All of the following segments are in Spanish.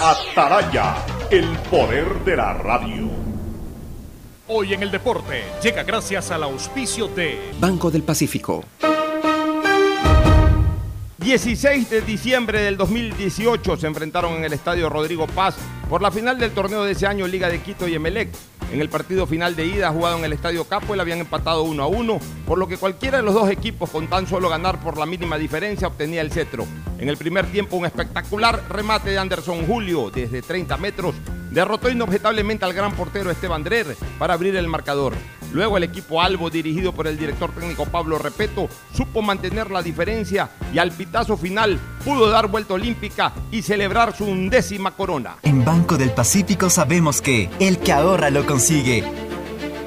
Ataraya, el poder de la radio. Hoy en el deporte llega gracias al auspicio de Banco del Pacífico. 16 de diciembre del 2018 se enfrentaron en el estadio Rodrigo Paz por la final del torneo de ese año Liga de Quito y Emelec. En el partido final de ida jugado en el Estadio Capuel habían empatado 1 a 1, por lo que cualquiera de los dos equipos con tan solo ganar por la mínima diferencia obtenía el cetro. En el primer tiempo un espectacular remate de Anderson Julio desde 30 metros derrotó inobjetablemente al gran portero Esteban Drer para abrir el marcador. Luego el equipo Albo, dirigido por el director técnico Pablo Repeto, supo mantener la diferencia y al pitazo final pudo dar vuelta olímpica y celebrar su undécima corona. En Banco del Pacífico sabemos que el que ahorra lo consigue.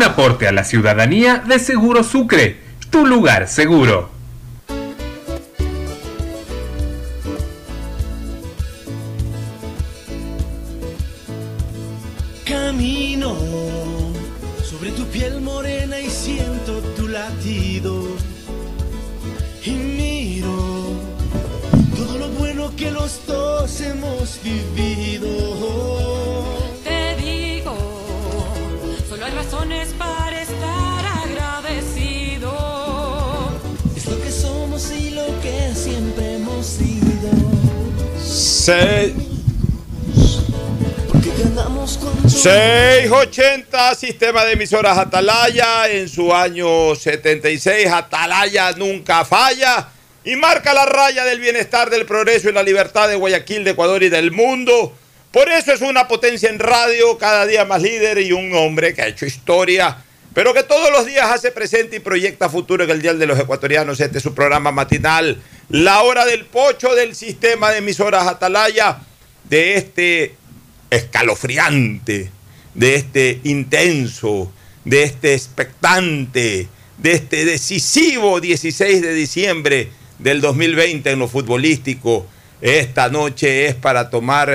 Un aporte a la ciudadanía de Seguro Sucre, tu lugar seguro. Camino sobre tu piel morena y siento tu latido. Y miro todo lo bueno que los dos hemos vivido. Razones para estar agradecido. Es lo que somos y lo que siempre hemos sido. Se- Porque ganamos cuando 680, sistema de emisoras Atalaya, en su año 76, Atalaya nunca falla y marca la raya del bienestar, del progreso y la libertad de Guayaquil, de Ecuador y del mundo. Por eso es una potencia en radio, cada día más líder y un hombre que ha hecho historia, pero que todos los días hace presente y proyecta futuro en el Dial de los Ecuatorianos. Este es su programa matinal, La Hora del Pocho del sistema de emisoras Atalaya, de este escalofriante, de este intenso, de este expectante, de este decisivo 16 de diciembre del 2020 en lo futbolístico. Esta noche es para tomar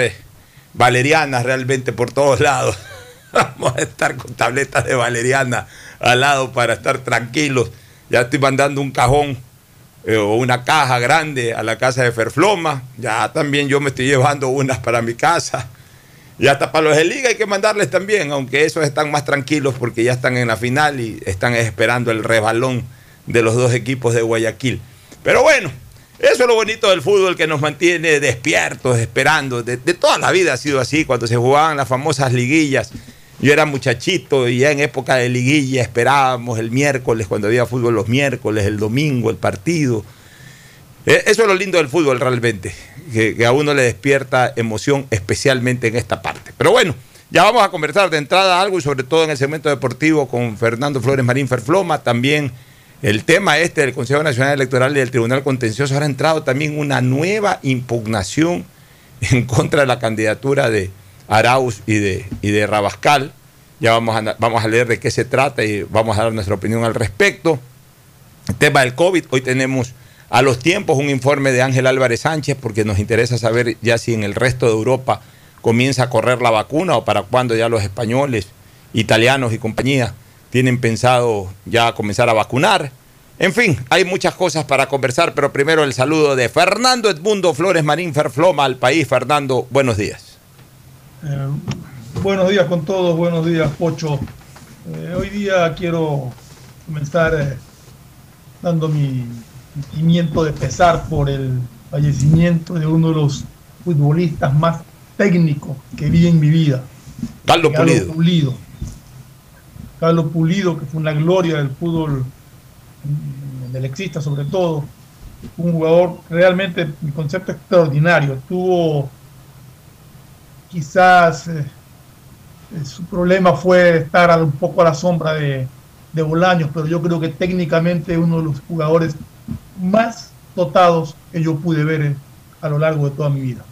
valerianas realmente por todos lados. Vamos a estar con tabletas de valeriana al lado para estar tranquilos. Ya estoy mandando un cajón eh, o una caja grande a la casa de Ferfloma. Ya también yo me estoy llevando unas para mi casa. Y hasta para los de liga hay que mandarles también, aunque esos están más tranquilos porque ya están en la final y están esperando el rebalón de los dos equipos de Guayaquil. Pero bueno, eso es lo bonito del fútbol que nos mantiene despiertos, esperando. De, toda la vida ha sido así, cuando se jugaban las famosas liguillas. yo era muchachito y ya en época de liguilla esperábamos el miércoles, cuando había fútbol los miércoles, el domingo, el partido. Eh, Eso es lo lindo del fútbol realmente, que, que a uno le despierta emoción, especialmente en esta parte. Pero bueno, ya vamos a conversar de entrada algo y sobre todo en el segmento deportivo con Fernando Flores Marín Ferfloma, también el tema este del Consejo Nacional Electoral y del Tribunal Contencioso. Ha entrado también una nueva impugnación en contra de la candidatura de Arauz y de, y de Rabascal. Ya vamos a, vamos a leer de qué se trata y vamos a dar nuestra opinión al respecto. El tema del COVID, hoy tenemos a los tiempos un informe de Ángel Álvarez Sánchez porque nos interesa saber ya si en el resto de Europa comienza a correr la vacuna o para cuándo ya los españoles, italianos y compañía tienen pensado ya comenzar a vacunar. En fin, hay muchas cosas para conversar, pero primero el saludo de Fernando Edmundo Flores Marín Ferfloma al país. Fernando, buenos días. Eh, buenos días con todos, buenos días Pocho. Eh, hoy día quiero comenzar eh, dando mi sentimiento de pesar por el fallecimiento de uno de los futbolistas más técnicos que vi en mi vida. Carlos Pulido. Pulido. Carlos Pulido, que fue una gloria del fútbol mm, del exista sobre todo. Un jugador realmente, mi concepto extraordinario. Tuvo quizás eh, eh, su problema fue estar un poco a la sombra de, de Bolaños, pero yo creo que técnicamente uno de los jugadores más dotados que yo pude ver eh, a lo largo de toda mi vida.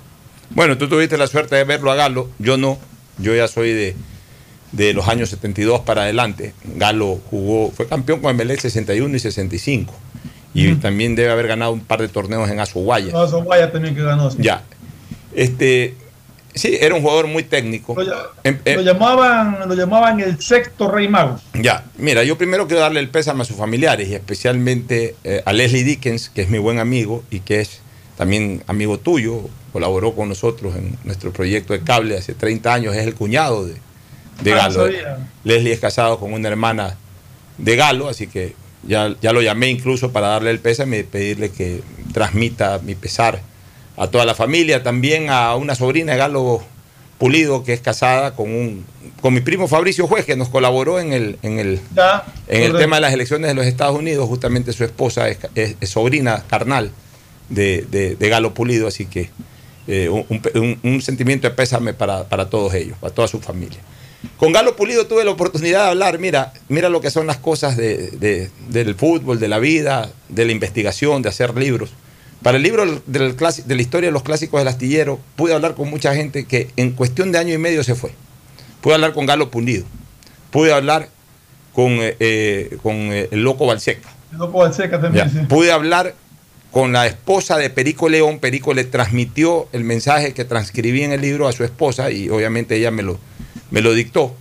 Bueno, tú tuviste la suerte de verlo a Galo, yo no, yo ya soy de, de los años 72 para adelante. Galo jugó, fue campeón con MLE 61 y 65. Y también debe haber ganado un par de torneos en Azuguaya. No, Zaguaya también que ganó. sí. Ya. Este, sí, era un jugador muy técnico. Lo, Em- em- lo llamaban, lo llamaban el sexto rey mago. Ya, mira, yo primero quiero darle el pésame a sus familiares y especialmente eh, a Leslie Dickens, que es mi buen amigo y que es también amigo tuyo, colaboró con nosotros en nuestro proyecto de cable hace 30 años, es el cuñado de, de no Galo. sabía. Leslie es casado con una hermana de Galo, así que ya, ya lo llamé incluso para darle el pésame y pedirle que transmita mi pesar a toda la familia, también a una sobrina de Galo Pulido, que es casada con un con mi primo Fabricio Juez, que nos colaboró en el, en el, Ya, en el tema de las elecciones de los Estados Unidos, justamente su esposa es, es- es sobrina carnal de, de- de Galo Pulido, así que eh, un, un- un sentimiento de pésame para, para todos ellos, para toda su familia. Con Galo Pulido tuve la oportunidad de hablar, mira, mira lo que son las cosas de- de- del fútbol, de la vida, de la investigación, de hacer libros. Para el libro del de la historia de los clásicos del astillero, pude hablar con mucha gente que en cuestión de año y medio se fue. Pude hablar con Galo Pulido, pude hablar con, eh, eh, con eh, el loco Balseca. El loco Balseca también, sí. Pude hablar con la esposa de Perico León. Perico le transmitió el mensaje que transcribí en el libro a su esposa y obviamente ella me lo, me lo dictó.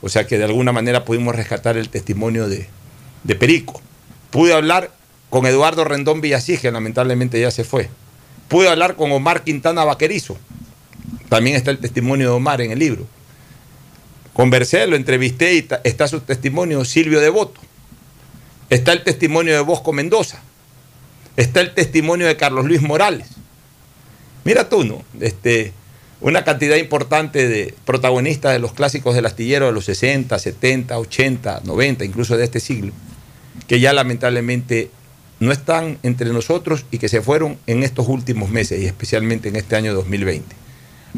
O sea que de alguna manera pudimos rescatar el testimonio de, de Perico. Pude hablar con Eduardo Rendón Villasís, que lamentablemente ya se fue. Pude hablar con Omar Quintana Vaquerizo. También está el testimonio de Omar en el libro. Conversé, lo entrevisté y está su testimonio Silvio Devoto. Está el testimonio de Bosco Mendoza. Está el testimonio de Carlos Luis Morales. Mira tú, ¿no? Este, una cantidad importante de protagonistas de los clásicos del astillero de los 60, 70, 80, 90, incluso de este siglo, que ya lamentablemente no están entre nosotros y que se fueron en estos últimos meses y especialmente en este año 2020.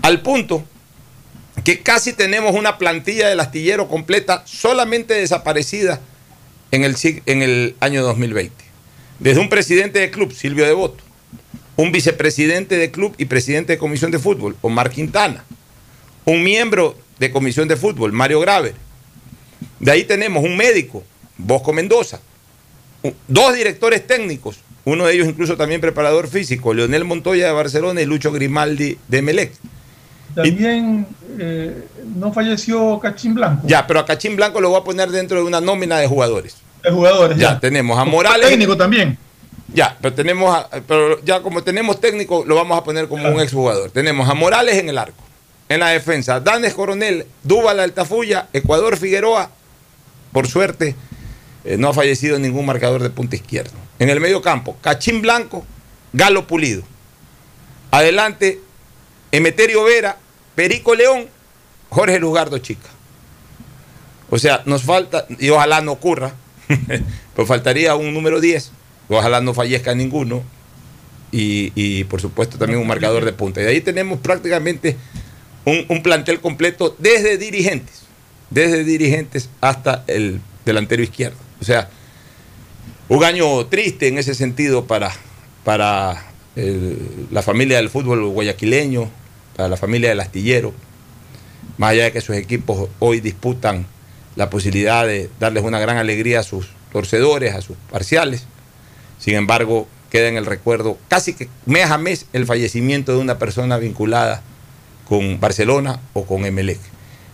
Al punto que casi tenemos una plantilla del astillero completa solamente desaparecida en el, en el año 2020. Desde un presidente de club, Silvio Devoto, un vicepresidente de club y presidente de comisión de fútbol, Omar Quintana, un miembro de comisión de fútbol, Mario Graver. De ahí tenemos un médico, Bosco Mendoza, dos directores técnicos, uno de ellos incluso también preparador físico, Leonel Montoya de Barcelona y Lucho Grimaldi de Melec. También eh, no falleció Cachín Blanco. Ya, pero a Cachín Blanco lo voy a poner dentro de una nómina de jugadores. De jugadores. Ya, tenemos a Morales. Técnico también. Ya, pero tenemos a- pero ya como tenemos técnico, lo vamos a poner como un exjugador. Tenemos a Morales en el arco. En la defensa, Danes Coronel, Dúbal Altafulla, Ecuador Figueroa. Por suerte, eh, no ha fallecido ningún marcador de punta izquierdo. En el medio campo, Cachín Blanco, Galo Pulido. Adelante, Emeterio Vera, Perico León, Jorge Lugardo Chica. O sea, nos falta, y ojalá no ocurra, pero faltaría un número 10, ojalá no fallezca ninguno, y, por supuesto también un marcador de punta. Y ahí tenemos prácticamente un, plantel completo desde dirigentes, desde dirigentes hasta el delantero izquierdo. O sea, un año triste en ese sentido para, para la familia del fútbol guayaquileño, para la familia del astillero, más allá de que sus equipos hoy disputan la posibilidad de darles una gran alegría a sus torcedores, a sus parciales. Sin embargo, queda en el recuerdo casi que mes a mes el fallecimiento de una persona vinculada con Barcelona o con Emelec.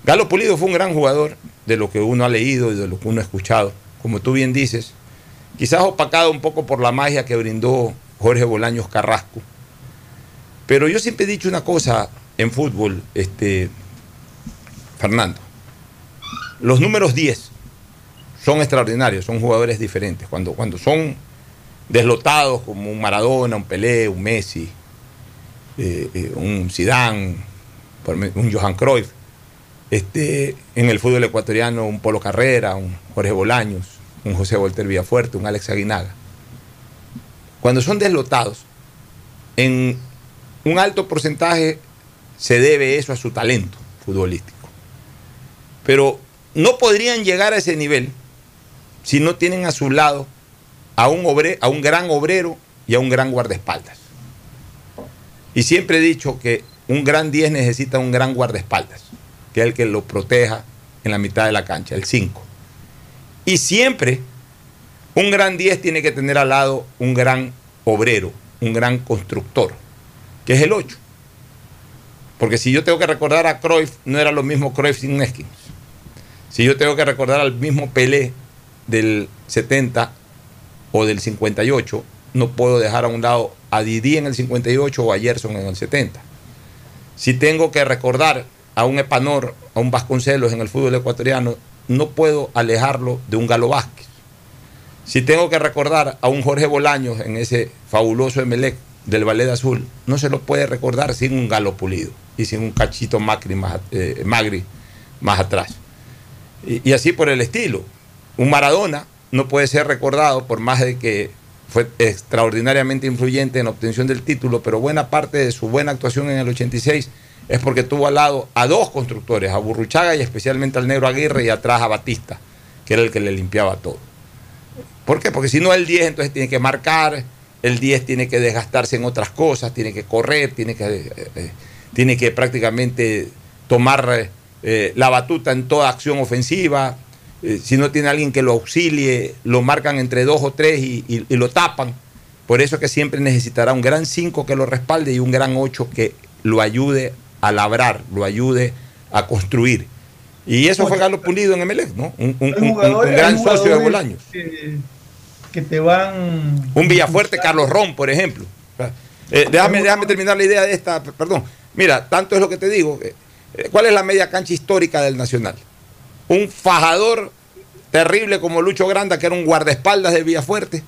Galo Pulido fue un gran jugador de lo que uno ha leído y de lo que uno ha escuchado. Como tú bien dices, quizás opacado un poco por la magia que brindó Jorge Bolaños Carrasco. Pero yo siempre he dicho una cosa en fútbol, este, Fernando. Los números 10 son extraordinarios, son jugadores diferentes. Cuando, cuando son deslotados como un Maradona, un Pelé, un Messi, eh, eh, un Zidane, un Johan Cruyff, este, en el fútbol ecuatoriano un Polo Carrera, un Jorge Bolaños, un José Volter Villafuerte, un Alex Aguinaga. Cuando son deslotados, en un alto porcentaje se debe eso a su talento futbolístico. Pero no podrían llegar a ese nivel si no tienen a su lado a un, a un gran obrero y a un gran guardaespaldas. Y siempre he dicho que un gran 10 necesita un gran guardaespaldas, que es el que lo proteja en la mitad de la cancha, el 5. Y siempre un gran 10 tiene que tener al lado un gran obrero, un gran constructor, que es el 8. Porque si yo tengo que recordar a Cruyff, no era lo mismo Cruyff sin Neskins. Si yo tengo que recordar al mismo Pelé del 70 o del 58, no puedo dejar a un lado a Didi en el 58 o a Gerson en el 70. Si tengo que recordar a un Epanor, a un Vasconcelos en el fútbol ecuatoriano, no puedo alejarlo de un Galo Vázquez. Si tengo que recordar a un Jorge Bolaños en ese fabuloso Emelec del Ballet Azul, no se lo puede recordar sin un Galo Pulido y sin un cachito Macri más, eh, Magri más atrás. Y, y así por el estilo. Un Maradona no puede ser recordado por más de que fue extraordinariamente influyente en la obtención del título, pero buena parte de su buena actuación en el 86 es porque tuvo al lado a dos constructores, a Burruchaga y especialmente al Negro Aguirre y atrás a Batista, que era el que le limpiaba todo. ¿Por qué? Porque si no el 10 entonces tiene que marcar, el 10 tiene que desgastarse en otras cosas, tiene que correr, tiene que, eh, eh, tiene que prácticamente tomar eh, la batuta en toda acción ofensiva. Eh, si no tiene alguien que lo auxilie, lo marcan entre dos o tres y, y- y lo tapan. Por eso que siempre necesitará un gran 5 que lo respalde y un gran 8 que lo ayude a labrar, lo ayude a construir. Y eso fue Galo Pulido en Emelec, ¿no? Un, un- gran socio de Bolaños. Que, que te van. Un Villafuerte Carlos Ron, por ejemplo. Eh, déjame, déjame terminar la idea de esta, perdón. Mira, tanto es lo que te digo. eh, ¿Cuál es la media cancha histórica del Nacional? Un fajador terrible como Lucho Granda, que era un guardaespaldas de Villafuerte,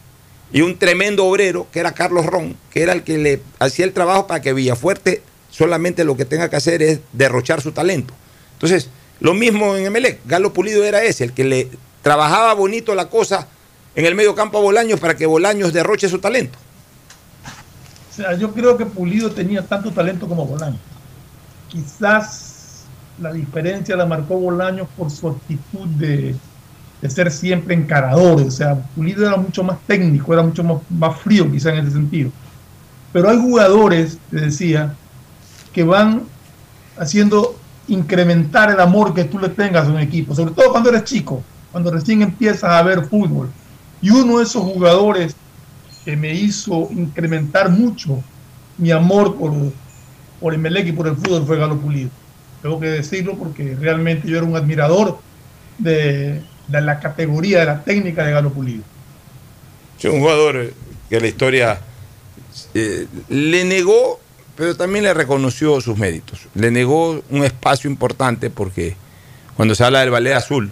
y un tremendo obrero, que era Carlos Ron, que era el que le hacía el trabajo para que Villafuerte solamente lo que tenga que hacer es derrochar su talento. Entonces, lo mismo en Emelec. Galo Pulido era ese, el que le trabajaba bonito la cosa en el medio campo a Bolaños para que Bolaños derroche su talento. O sea, yo creo que Pulido tenía tanto talento como Bolaños. Quizás la diferencia la marcó Bolaños por su actitud de, de ser siempre encarador. O sea, Pulido era mucho más técnico, era mucho más, frío quizá en ese sentido. Pero hay jugadores, te decía, que van haciendo incrementar el amor que tú le tengas a un equipo, sobre todo cuando eres chico, cuando recién empiezas a ver fútbol. Y uno de esos jugadores que me hizo incrementar mucho mi amor por, por Emelec y por el fútbol fue Galo Pulido. Tengo que decirlo porque realmente yo era un admirador de, de la categoría, de la técnica de Galo Pulido. Sí, un jugador que la historia eh, le negó, pero también le reconoció sus méritos. Le negó un espacio importante porque cuando se habla del ballet azul,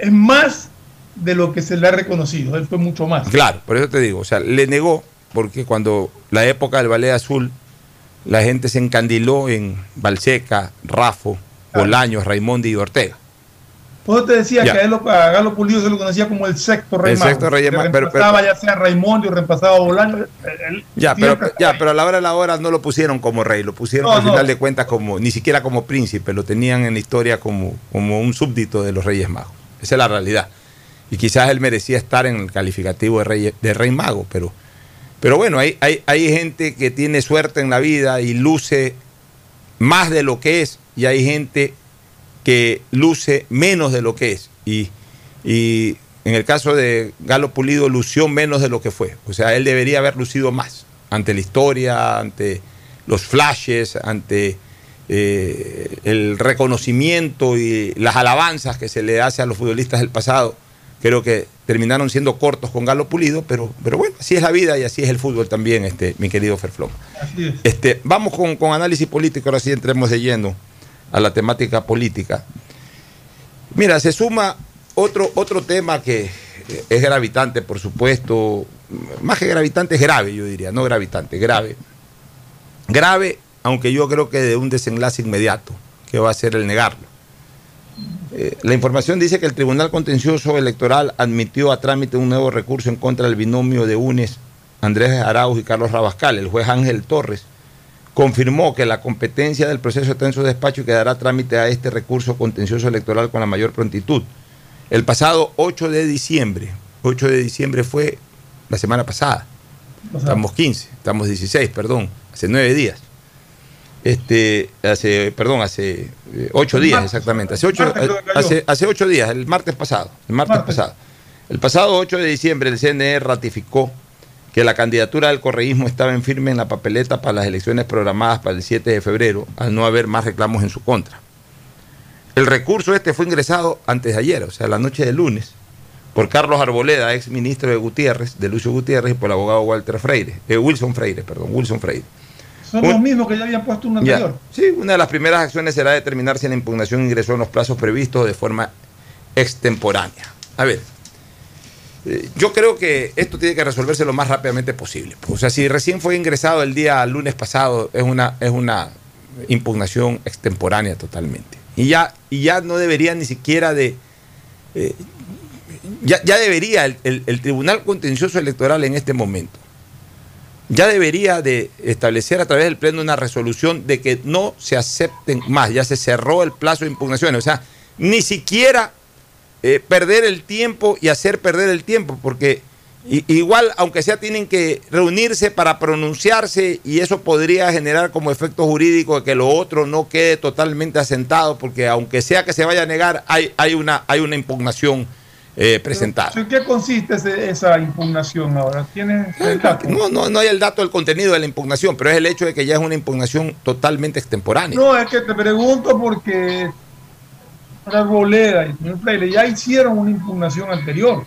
Es más de lo que se le ha reconocido, él fue mucho más. claro, por eso te digo, o sea, le negó porque cuando la época del ballet azul, la gente se encandiló en Balseca, Rafo, Bolaños, Raimondi y Ortega. Por eso te decía Ya. que a, él, a Galo Pulido se lo conocía como el sexto rey El mago. sexto rey mago, pero- reemplazaba ya sea a Raimundo y reemplazaba a Bolaño. él- Ya, pero, ya, pero a la hora de la hora no lo pusieron como rey, lo pusieron No, al no. final de cuentas como, ni siquiera como príncipe, lo tenían en la historia como, como un súbdito de los Reyes Magos. Esa es la realidad. Y quizás él merecía estar en el calificativo de rey, de rey mago, pero, pero bueno, hay, hay, hay gente que tiene suerte en la vida y luce más de lo que es, y hay gente que luce menos de lo que es. Y, y en el caso de Galo Pulido, lució menos de lo que fue. O sea, él debería haber lucido más ante la historia, ante los flashes, ante eh, el reconocimiento y las alabanzas que se le hace a los futbolistas del pasado. Creo que terminaron siendo cortos con Galo Pulido, pero, pero bueno, así es la vida y así es el fútbol también, este, mi querido Ferflón. Así es. Este, vamos con, con análisis político, ahora sí entremos de lleno a la temática política. Mira, se suma otro, otro tema que eh, es gravitante, por supuesto, más que gravitante, es grave, yo diría, no gravitante, grave. Grave, aunque yo creo que de un desenlace inmediato, que va a ser el negarlo. Eh, la información dice que el Tribunal Contencioso Electoral admitió a trámite un nuevo recurso en contra del binomio de UNES, Andrés Arauz y Carlos Rabascal. El juez Ángel Torres confirmó que la competencia del proceso está en su despacho y que dará trámite a este recurso contencioso electoral con la mayor prontitud. El pasado 8 de diciembre, 8 de diciembre fue la semana pasada, estamos 15, estamos 16, perdón, hace nueve días. Este, hace, perdón, hace eh, ocho días martes, exactamente, hace ocho, cayó. hace, hace ocho días, el martes pasado, el martes, Martes. pasado. El pasado 8 de diciembre el CNE ratificó que la candidatura del correísmo estaba en firme en la papeleta para las elecciones programadas para el 7 de febrero, al no haber más reclamos en su contra. El recurso este fue ingresado antes de ayer, o sea, la noche del lunes, por Carlos Arboleda, ex ministro de Gutiérrez, de Lucio Gutiérrez, y por el abogado Walter Freire, eh, Wilson Freire, perdón, Wilson Freire. Son los mismos que ya habían puesto Ya. anterior. Sí, una de las primeras acciones será determinar si la impugnación ingresó en los plazos previstos de forma extemporánea. A ver, eh, yo creo que esto tiene que resolverse lo más rápidamente posible. O sea, si recién fue ingresado el día lunes pasado, es una, es una impugnación extemporánea totalmente. Y ya, y ya no debería ni siquiera de... eh, ya, ya debería el- el- el Tribunal Contencioso Electoral en este momento ya debería de establecer a través del Pleno una resolución de que no se acepten más, ya se cerró el plazo de impugnaciones, o sea, ni siquiera eh, perder el tiempo y hacer perder el tiempo, porque igual, aunque sea, tienen que reunirse para pronunciarse y eso podría generar como efecto jurídico de que lo otro no quede totalmente asentado, porque aunque sea que se vaya a negar, hay, hay, una, hay una impugnación eh, presentada. ¿En qué consiste ese- esa impugnación ahora? ¿Tienes el dato? No, no, no hay el dato del contenido de la impugnación, pero es el hecho de que ya es una impugnación totalmente extemporánea. No, es que te pregunto porque para Boleda y el señor Freire ya hicieron una impugnación anterior.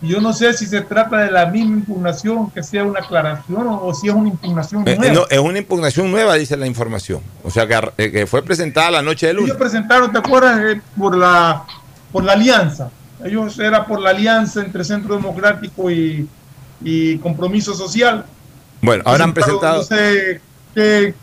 Y yo no sé si se trata de la misma impugnación, que sea una aclaración o, si es una impugnación Eh, nueva. no, es una impugnación nueva, dice la información. O sea, que, eh, que fue presentada la noche de lunes. Ellos presentaron, ¿te acuerdas? Eh, por la por la alianza. Ellos era por la alianza entre Centro Democrático y, y Compromiso Social. Bueno, ahora han presentado. No sé qué,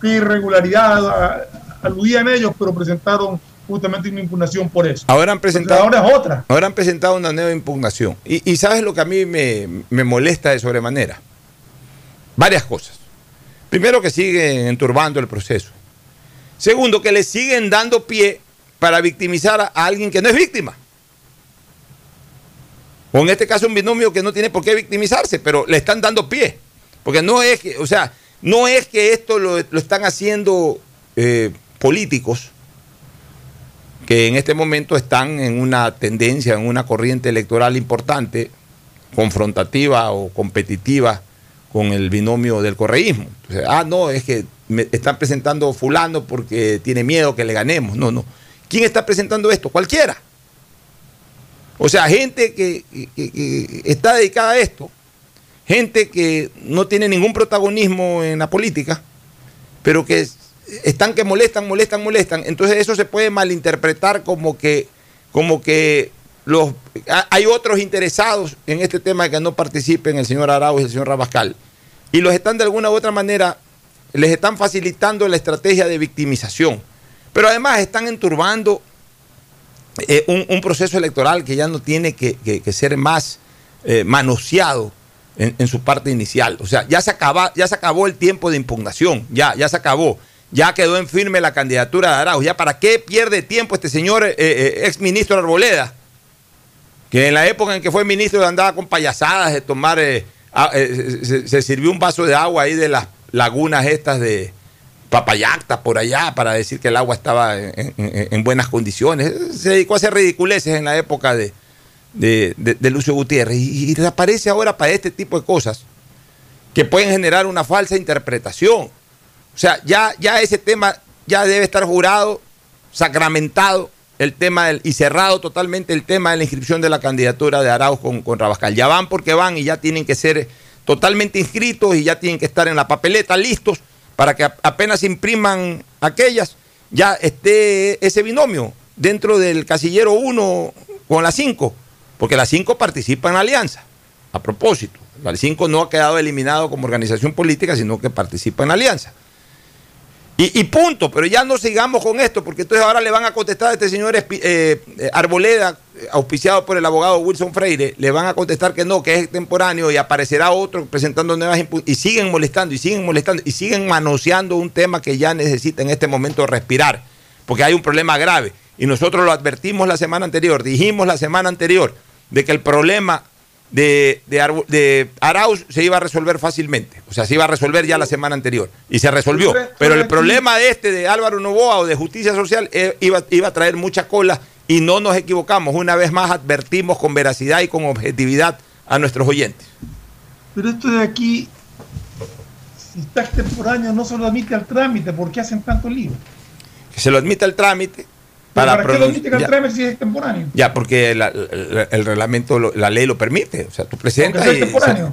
qué irregularidad aludían ellos, pero presentaron justamente una impugnación por eso. Ahora han presentado. Ahora es otra. Ahora han presentado una nueva impugnación. Y, y ¿sabes lo que a mí me, me molesta de sobremanera? Varias cosas. Primero, que siguen enturbando el proceso. Segundo, que le siguen dando pie para victimizar a alguien que no es víctima. O en este caso un binomio que no tiene por qué victimizarse, pero le están dando pie. Porque no es que, o sea, no es que esto lo, están haciendo eh, políticos que en este momento están en una tendencia, en una corriente electoral importante, confrontativa o competitiva con el binomio del correísmo. Ah, no, es que me están presentando fulano porque tiene miedo que le ganemos. No, no. ¿Quién está presentando esto? Cualquiera. O sea, gente que, está dedicada a esto, gente que no tiene ningún protagonismo en la política, pero que están que molestan, molestan, molestan. Entonces eso se puede malinterpretar como que, como que los, ha- hay otros interesados en este tema que no participen el señor Arauz y el señor Rabascal. Y los están de alguna u otra manera, les están facilitando la estrategia de victimización. Pero además están enturbando eh, un, un proceso electoral que ya no tiene que, que- ser más eh, manoseado en, en su parte inicial. O sea, ya se, acaba, ya se acabó el tiempo de impugnación, ya, ya se acabó. Ya quedó en firme la candidatura de Arauz. ¿Ya para qué pierde tiempo este señor eh, eh, ex Arboleda? Que en la época en que fue ministro andaba con payasadas de tomar, se, se sirvió un vaso de agua ahí de las lagunas estas de Papayacta por allá para decir que el agua estaba en, en- en buenas condiciones. Se dedicó a hacer ridiculeces en la época de, de, de- de Lucio Gutiérrez y, y reaparece ahora para este tipo de cosas que pueden generar una falsa interpretación. O sea, ya, ya ese tema ya debe estar jurado, sacramentado el tema del, y cerrado totalmente el tema de la inscripción de la candidatura de Arauz con, con Rabascal. Ya van porque van y ya tienen que ser totalmente inscritos y ya tienen que estar en la papeleta listos para que apenas impriman aquellas, ya esté ese binomio dentro del casillero 1 con la 5, porque la 5 participa en la alianza. A propósito, la 5 no ha quedado eliminado como organización política, sino que participa en la alianza. Y, y punto, pero ya no sigamos con esto, porque entonces ahora le van a contestar a este señor eh, eh, Arboleda, eh, auspiciado por el abogado Wilson Freire, le van a contestar que no, que es extemporáneo y aparecerá otro presentando nuevas y siguen molestando y siguen molestando y siguen manoseando un tema que ya necesita en este momento respirar, porque hay un problema grave. Y nosotros lo advertimos la semana anterior, dijimos la semana anterior de que el problema de, de, Arauz se iba a resolver fácilmente. O sea, se iba a resolver ya la semana anterior. Y se resolvió. Pero el problema de este, de Álvaro Novoa o de Justicia Social, eh, iba, iba a traer mucha cola y no nos equivocamos. Una vez más advertimos con veracidad y con objetividad a nuestros oyentes. Pero esto de aquí, si está extemporáneo, no se lo admite al trámite, ¿por qué hacen tanto lío? Que se lo admita el trámite. ¿Para, Para, qué lo ya, trámite si es extemporáneo? ya, porque la- la- el reglamento, la ley lo permite. O sea, tú presentas y- extemporáneo.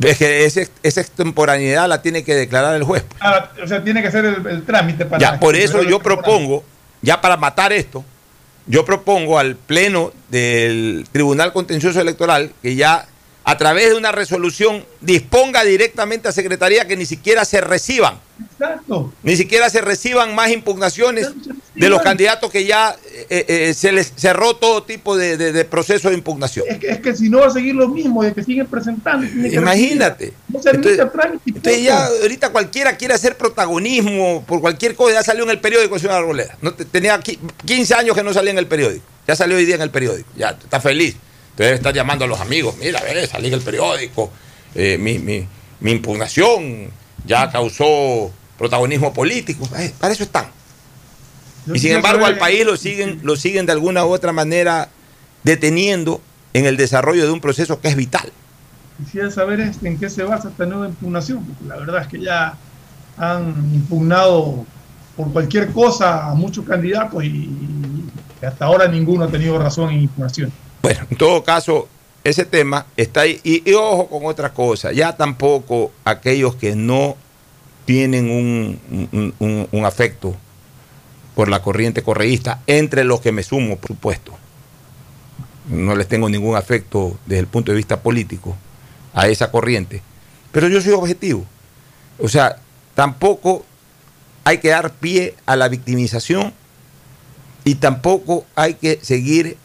Es que ese- esa extemporaneidad la tiene que declarar el juez. Ah, o sea, tiene que ser el, el trámite para. Ya, por eso yo propongo, ya para matar esto, yo propongo al Pleno del Tribunal Contencioso Electoral que ya a través de una resolución disponga directamente a Secretaría que ni siquiera se reciban, Exacto. ni siquiera se reciban más impugnaciones de los candidatos que ya eh, eh, se les cerró todo tipo de, de- de proceso de impugnación. Es que, es que si no va a seguir lo mismo y que siguen presentando. que Imagínate. No se Entonces- Entonces ya ahorita cualquiera quiere hacer protagonismo por cualquier cosa, ya salió en el periódico señor Arboleda. No, te- tenía qui- 15 años que no salía en el periódico. Ya salió hoy día en el periódico. Ya está feliz. Entonces está llamando a los amigos, mira, ve, salí en el periódico. eh, mi, mi- mi impugnación ya causó protagonismo político. Eh, para eso están. Y sin embargo al país lo siguen, lo siguen de alguna u otra manera deteniendo en el desarrollo de un proceso que es vital. Quisiera saber en qué se basa esta nueva impugnación, porque la verdad es que ya han impugnado por cualquier cosa a muchos candidatos y hasta ahora ninguno ha tenido razón en impugnación. Bueno, en todo caso, ese tema está ahí. Y, ojo con otra cosa, ya tampoco aquellos que no tienen un- un- un afecto por la corriente correísta, entre los que me sumo, por supuesto. No les tengo ningún afecto desde el punto de vista político a esa corriente. Pero yo soy objetivo. O sea, tampoco hay que dar pie a la victimización y tampoco hay que seguir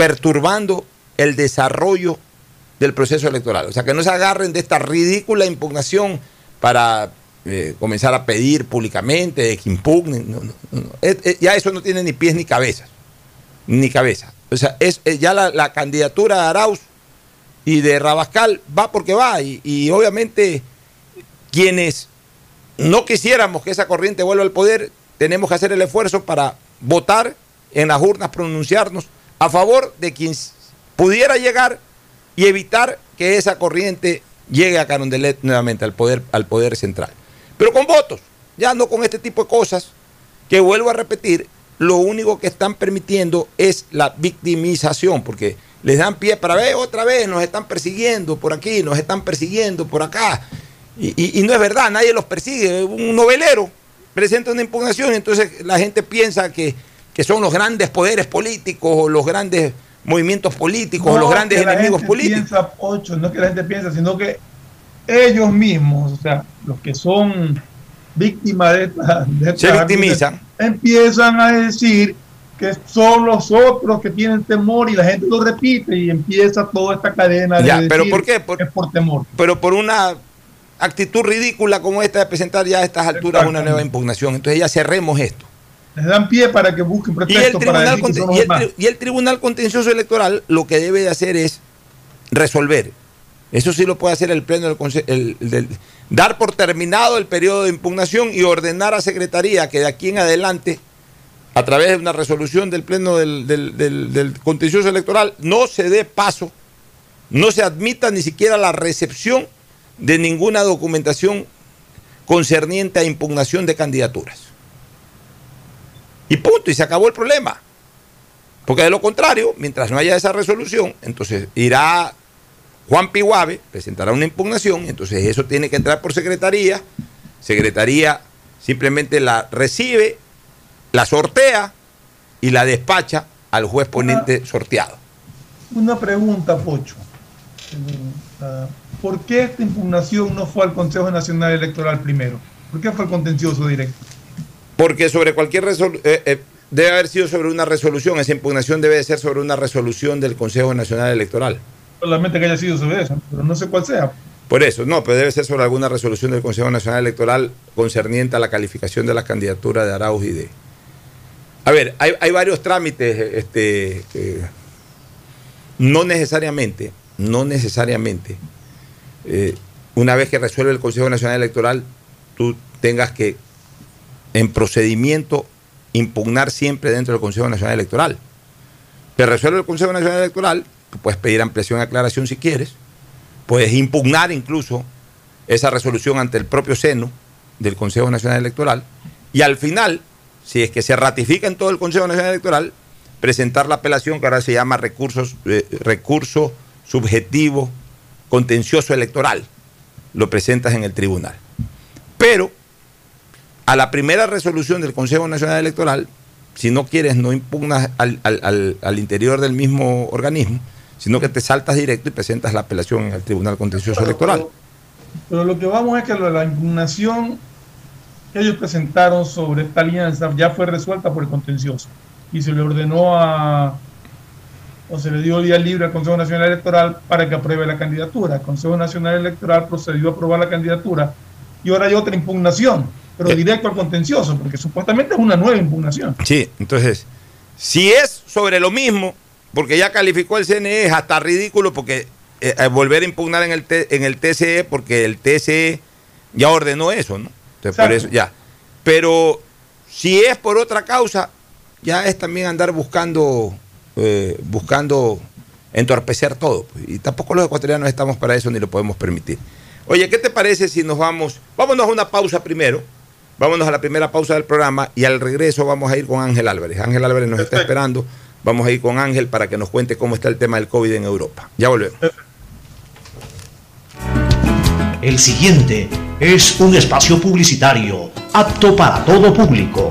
perturbando el desarrollo del proceso electoral. O sea, que no se agarren de esta ridícula impugnación para eh, comenzar a pedir públicamente de que impugnen. Es- es- ya eso no tiene ni pies ni cabezas. Ni cabeza. O sea, es, ya la, candidatura de Arauz y de Rabascal va porque va. Y obviamente quienes no quisiéramos que esa corriente vuelva al poder, tenemos que hacer el esfuerzo para votar en las urnas, pronunciarnos a favor de quien pudiera llegar y evitar que esa corriente llegue a Carondelet nuevamente al poder, al poder central. Pero con votos, ya no con este tipo de cosas, que vuelvo a repetir, lo único que están permitiendo es la victimización, porque les dan pie para ver otra vez, nos están persiguiendo por aquí, nos están persiguiendo por acá. Y, y- no es verdad, nadie los persigue. Un novelero presenta una impugnación entonces la gente piensa que, que son los grandes poderes políticos o los grandes movimientos políticos o los grandes que la enemigos gente políticos. Piensa, ocho, no es que la gente piensa, sino que ellos mismos, o sea, los que son víctimas de esta, de Se esta- victimizan. empiezan a decir que son los otros que tienen temor y la gente lo repite y empieza toda esta cadena de Ya, pero decir ¿por qué? que es por temor. Pero por una actitud ridícula como esta de presentar ya a estas alturas una nueva impugnación. Entonces ya cerremos esto. Les dan pie para que busquen Y el, pretextos para decir que y, el tri- y el Tribunal Contencioso Electoral lo que debe de hacer es resolver. Eso sí lo puede hacer el Pleno del Conse- el- del- dar por terminado el periodo de impugnación y ordenar a Secretaría que de aquí en adelante, a través de una resolución del Pleno del, del- del- del Contencioso Electoral, no se dé paso, no se admita ni siquiera la recepción de ninguna documentación concerniente a impugnación de candidaturas. Y punto, y se acabó el problema. Porque de lo contrario, mientras no haya esa resolución, entonces irá Juan Piguave, presentará una impugnación, entonces eso tiene que entrar por secretaría, secretaría simplemente la recibe, la sortea y la despacha al juez ponente sorteado. Una pregunta, Pocho. Eh, ¿Por qué esta impugnación no fue al Consejo Nacional Electoral primero? ¿Por qué fue al contencioso directo? Porque sobre cualquier resolución, debe haber sido sobre una resolución, esa impugnación debe de ser sobre una resolución del Consejo Nacional Electoral. Solamente que haya sido sobre eso, pero no sé cuál sea. Por eso, no, pero debe ser sobre alguna resolución del Consejo Nacional Electoral concerniente a la calificación de la candidatura de Arauz y de. A ver, hay, hay varios trámites, este, eh, no necesariamente, no necesariamente, eh, una vez que resuelve el Consejo Nacional Electoral, tú tengas que, en procedimiento, impugnar siempre dentro del Consejo Nacional Electoral. Te resuelve el Consejo Nacional Electoral, puedes pedir ampliación y aclaración si quieres, puedes impugnar incluso esa resolución ante el propio seno del Consejo Nacional Electoral y al final, si es que se ratifica en todo el Consejo Nacional Electoral, presentar la apelación que ahora se llama recursos, eh, recurso subjetivo contencioso electoral. Lo presentas en el tribunal. Pero a la primera resolución del Consejo Nacional Electoral, si no quieres, no impugnas al, al- al- al interior del mismo organismo, sino que te saltas directo y presentas la apelación el Tribunal Contencioso Electoral. Pero lo que vamos es que la impugnación que ellos presentaron sobre esta alianza ya fue resuelta por el contencioso y se le ordenó a o se le dio día libre al Consejo Nacional Electoral para que apruebe la candidatura. El Consejo Nacional Electoral procedió a aprobar la candidatura y ahora hay otra impugnación, pero directo al contencioso, porque supuestamente es una nueva impugnación. Sí, entonces, si es sobre lo mismo, porque ya calificó el CNE, es hasta ridículo porque eh, eh, volver a impugnar en el, T- en el TCE, porque el TCE ya ordenó eso, ¿no? Entonces, por eso, ya. Pero si es por otra causa, ya es también andar buscando, eh, buscando entorpecer todo. pues, Y tampoco los ecuatorianos estamos para eso ni lo podemos permitir. Oye, ¿qué te parece si nos vamos? Vámonos a una pausa primero. Vámonos a la primera pausa del programa y al regreso vamos a ir con Ángel Álvarez. Ángel Álvarez nos está esperando. Vamos a ir con Ángel para que nos cuente cómo está el tema del COVID en Europa. Ya volvemos. El siguiente es un espacio publicitario apto para todo público.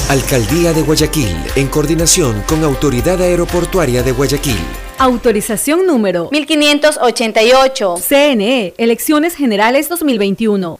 Alcaldía de Guayaquil, en coordinación con Autoridad Aeroportuaria de Guayaquil. Autorización número 1588. CNE, Elecciones Generales 2021.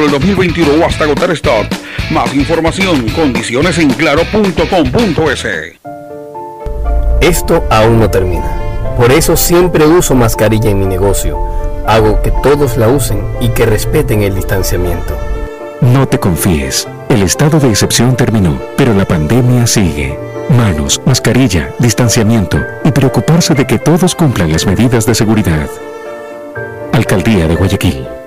del 2021 o hasta agotar stock. Más información, condiciones en claro.com.es. Esto aún no termina. Por eso siempre uso mascarilla en mi negocio. Hago que todos la usen y que respeten el distanciamiento. No te confíes. El estado de excepción terminó, pero la pandemia sigue. Manos, mascarilla, distanciamiento y preocuparse de que todos cumplan las medidas de seguridad. Alcaldía de Guayaquil.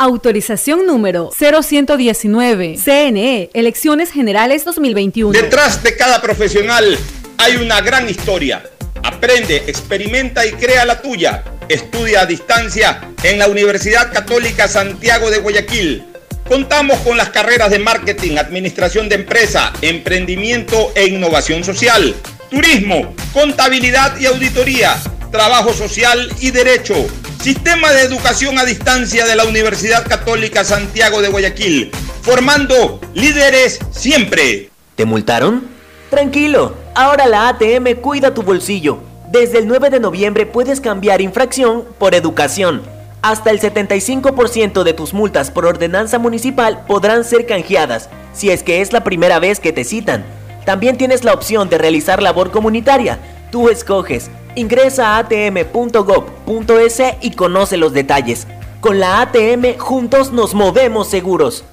Autorización número 0119. CNE, Elecciones Generales 2021. Detrás de cada profesional hay una gran historia. Aprende, experimenta y crea la tuya. Estudia a distancia en la Universidad Católica Santiago de Guayaquil. Contamos con las carreras de marketing, administración de empresa, emprendimiento e innovación social, turismo, contabilidad y auditoría, trabajo social y derecho. Sistema de educación a distancia de la Universidad Católica Santiago de Guayaquil, formando líderes siempre. ¿Te multaron? Tranquilo, ahora la ATM cuida tu bolsillo. Desde el 9 de noviembre puedes cambiar infracción por educación. Hasta el 75% de tus multas por ordenanza municipal podrán ser canjeadas, si es que es la primera vez que te citan. También tienes la opción de realizar labor comunitaria. Tú escoges. Ingresa a atm.gov.es y conoce los detalles. Con la ATM juntos nos movemos seguros.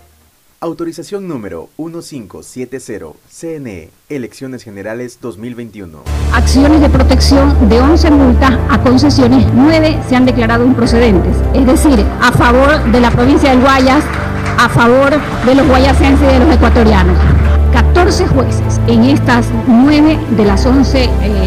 Autorización número 1570, CNE, Elecciones Generales 2021. Acciones de protección de 11 multas a concesiones, 9 se han declarado improcedentes. Es decir, a favor de la provincia del Guayas, a favor de los guayasenses y de los ecuatorianos. 14 jueces en estas 9 de las 11 eh,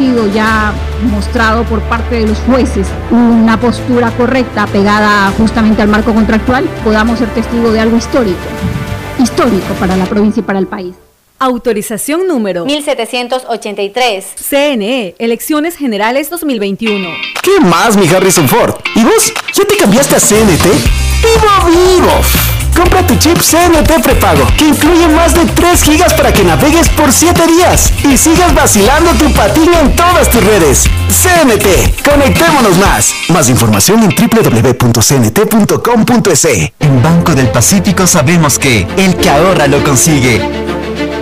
sido ya mostrado por parte de los jueces una postura correcta pegada justamente al marco contractual, podamos ser testigos de algo histórico, histórico para la provincia y para el país. Autorización número 1783. CNE, Elecciones Generales 2021. ¿Qué más, mi Harrison Ford? ¿Y vos? ¿Ya te cambiaste a CNT? ¡Vivo, vivo! Compra tu chip CNT prepago, que incluye más de 3 gigas para que navegues por 7 días y sigas vacilando tu patín en todas tus redes. CNT, conectémonos más. Más información en www.cnt.com.es. En Banco del Pacífico sabemos que el que ahorra lo consigue.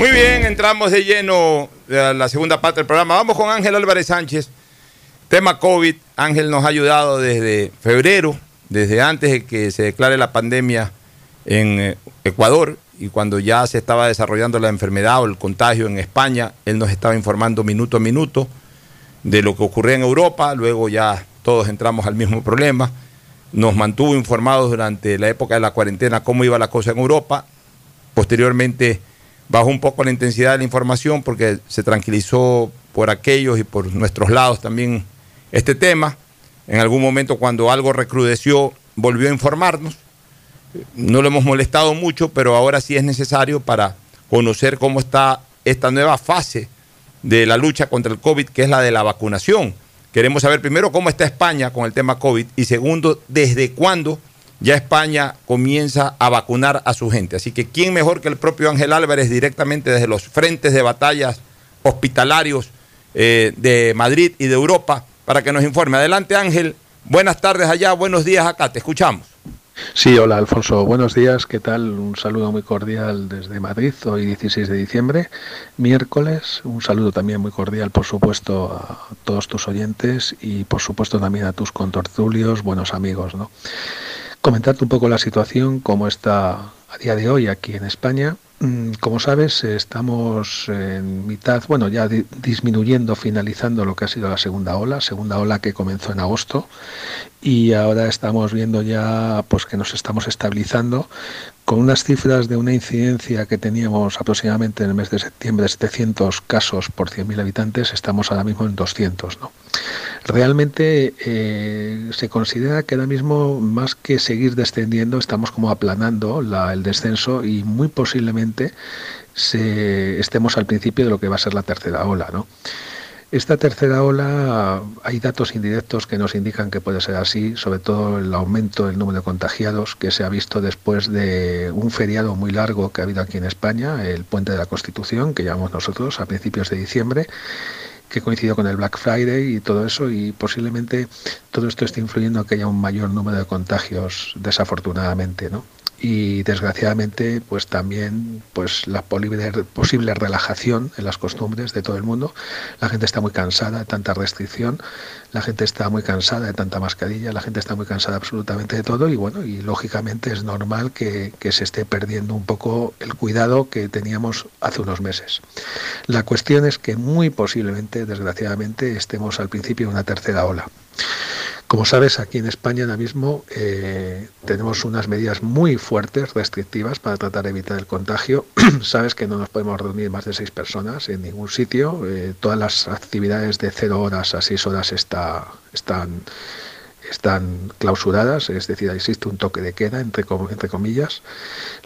Muy bien, entramos de lleno a la segunda parte del programa. Vamos con Ángel Álvarez Sánchez. Tema COVID. Ángel nos ha ayudado desde febrero, desde antes de que se declare la pandemia en eh, Ecuador y cuando ya se estaba desarrollando la enfermedad o el contagio en España, él nos estaba informando minuto a minuto de lo que ocurría en Europa, luego ya todos entramos al mismo problema, nos mantuvo informados durante la época de la cuarentena cómo iba la cosa en Europa, posteriormente bajó un poco la intensidad de la información porque se tranquilizó por aquellos y por nuestros lados también este tema, en algún momento cuando algo recrudeció volvió a informarnos, no lo hemos molestado mucho, pero ahora sí es necesario para conocer cómo está esta nueva fase de la lucha contra el COVID, que es la de la vacunación. Queremos saber primero cómo está España con el tema COVID y segundo, desde cuándo ya España comienza a vacunar a su gente. Así que, ¿quién mejor que el propio Ángel Álvarez directamente desde los frentes de batallas hospitalarios eh, de Madrid y de Europa para que nos informe? Adelante, Ángel. Buenas tardes allá, buenos días acá, te escuchamos. Sí, hola Alfonso, buenos días, ¿qué tal? Un saludo muy cordial desde Madrid, hoy 16 de diciembre, miércoles, un saludo también muy cordial, por supuesto, a todos tus oyentes y por supuesto también a tus contortulios, buenos amigos, ¿no? Comentarte un poco la situación, cómo está a día de hoy aquí en España. Mm, Como sabes, estamos en mitad, bueno, ya di- disminuyendo, finalizando lo que ha sido la segunda ola, segunda ola que comenzó en agosto y ahora estamos viendo ya pues que nos estamos estabilizando con unas cifras de una incidencia que teníamos aproximadamente en el mes de septiembre de 700 casos por 100.000 habitantes, estamos ahora mismo en 200, ¿no? Realmente eh, se considera que ahora mismo más que seguir descendiendo estamos como aplanando la- el descenso y muy posiblemente estemos al principio de lo que va a ser la tercera ola. Esta tercera ola, hay datos indirectos que nos indican que puede ser así, sobre todo el aumento del número de contagiados que se ha visto después de un feriado muy largo que ha habido aquí en España, el Puente de la Constitución, que llamamos nosotros a principios de diciembre, que coincidió con el Black Friday y todo eso, y posiblemente todo esto esté influyendo a que haya un mayor número de contagios, desafortunadamente, ¿no? Y desgraciadamente pues también pues la posible, relajación en las costumbres de todo el mundo. La gente está muy cansada de tanta restricción la gente está muy cansada de tanta mascarilla la gente está muy cansada absolutamente de todo y bueno y lógicamente es normal que, que se esté perdiendo un poco el cuidado que teníamos hace unos meses. La cuestión es que muy posiblemente desgraciadamente estemos al principio de una tercera ola como sabes, aquí en España ahora mismo eh, tenemos unas medidas muy fuertes, restrictivas, para tratar de evitar el contagio. sabes que no nos podemos reunir más de seis personas en ningún sitio. Eh, todas las actividades de cero horas a seis horas está, están, están clausuradas, es decir, existe un toque de queda, entre, entre comillas.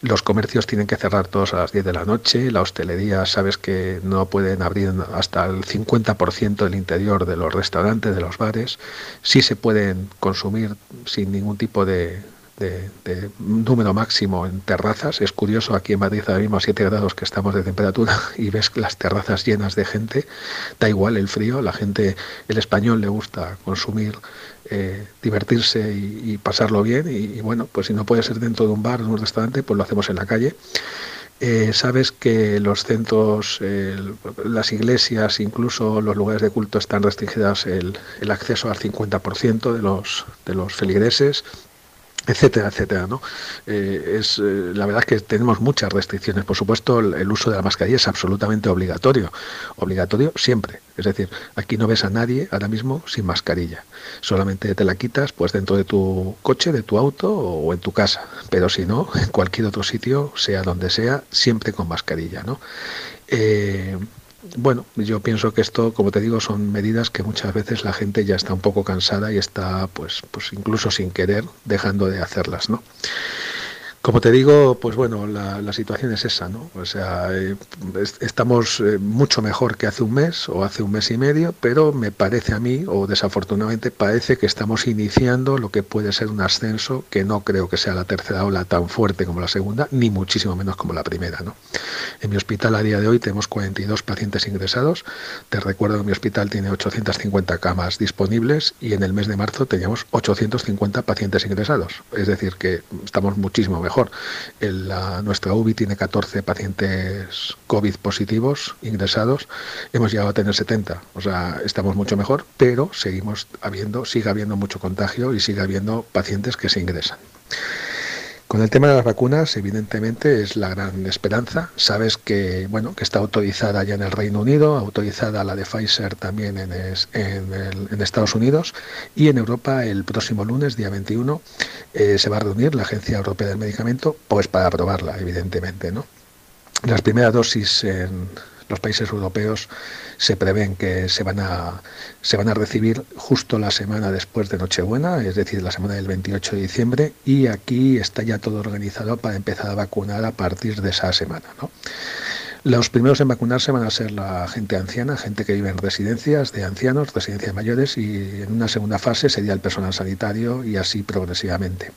Los comercios tienen que cerrar todos a las 10 de la noche. La hostelería, sabes que no pueden abrir hasta el 50% del interior de los restaurantes, de los bares. Sí se pueden consumir sin ningún tipo de, de- de número máximo en terrazas. Es curioso, aquí en Madrid ahora mismo a 7 grados que estamos de temperatura y ves las terrazas llenas de gente. Da igual el frío, la gente, el español le gusta consumir, eh, divertirse y, pasarlo bien. Y, bueno, pues si no puede ser dentro de un bar o un restaurante, pues lo hacemos en la calle. Eh, sabes que los centros, las iglesias, incluso los lugares de culto están restringidas el, el acceso al 50% de los, de los feligreses etcétera, etcétera, ¿no? Eh, es eh, la verdad es que tenemos muchas restricciones. Por supuesto, el, uso de la mascarilla es absolutamente obligatorio, obligatorio siempre. Es decir, aquí no ves a nadie ahora mismo sin mascarilla. Solamente te la quitas, pues dentro de tu coche, de tu auto o en tu casa. Pero si no, en cualquier otro sitio, sea donde sea, siempre con mascarilla, ¿no? Eh, bueno, yo pienso que esto, como te digo, son medidas que muchas veces la gente ya está un poco cansada y está, pues, pues incluso sin querer, dejando de hacerlas, ¿no? Como te digo, pues bueno, la, situación es esa, ¿no? O sea, eh, es- estamos eh, mucho mejor que hace un mes o hace un mes y medio, pero me parece a mí, o desafortunadamente parece que estamos iniciando lo que puede ser un ascenso que no creo que sea la tercera ola tan fuerte como la segunda, ni muchísimo menos como la primera, ¿no? En mi hospital a día de hoy tenemos 42 pacientes ingresados. Te recuerdo que mi hospital tiene 850 camas disponibles y en el mes de marzo teníamos 850 pacientes ingresados. Es decir, que estamos muchísimo mejor. Nuestra UBI tiene 14 pacientes COVID positivos ingresados. Hemos llegado a tener 70. O sea, estamos mucho mejor, pero seguimos habiendo, sigue habiendo mucho contagio y sigue habiendo pacientes que se ingresan. Con el tema de las vacunas, evidentemente es la gran esperanza. Sabes que bueno que está autorizada ya en el Reino Unido, autorizada la de Pfizer también en, Estados Unidos y en Europa el próximo lunes, día 21, eh, se va a reunir la Agencia Europea del Medicamento, pues para aprobarla, evidentemente, ¿no? Las primeras dosis en los países europeos se prevén que se van a se van a recibir justo la semana después de Nochebuena, es decir, la semana del 28 de diciembre, y aquí está ya todo organizado para empezar a vacunar a partir de esa semana, ¿no? Los primeros en vacunarse van a ser la gente anciana, gente que vive en residencias de ancianos, residencias mayores, y en una segunda fase sería el personal sanitario y así progresivamente.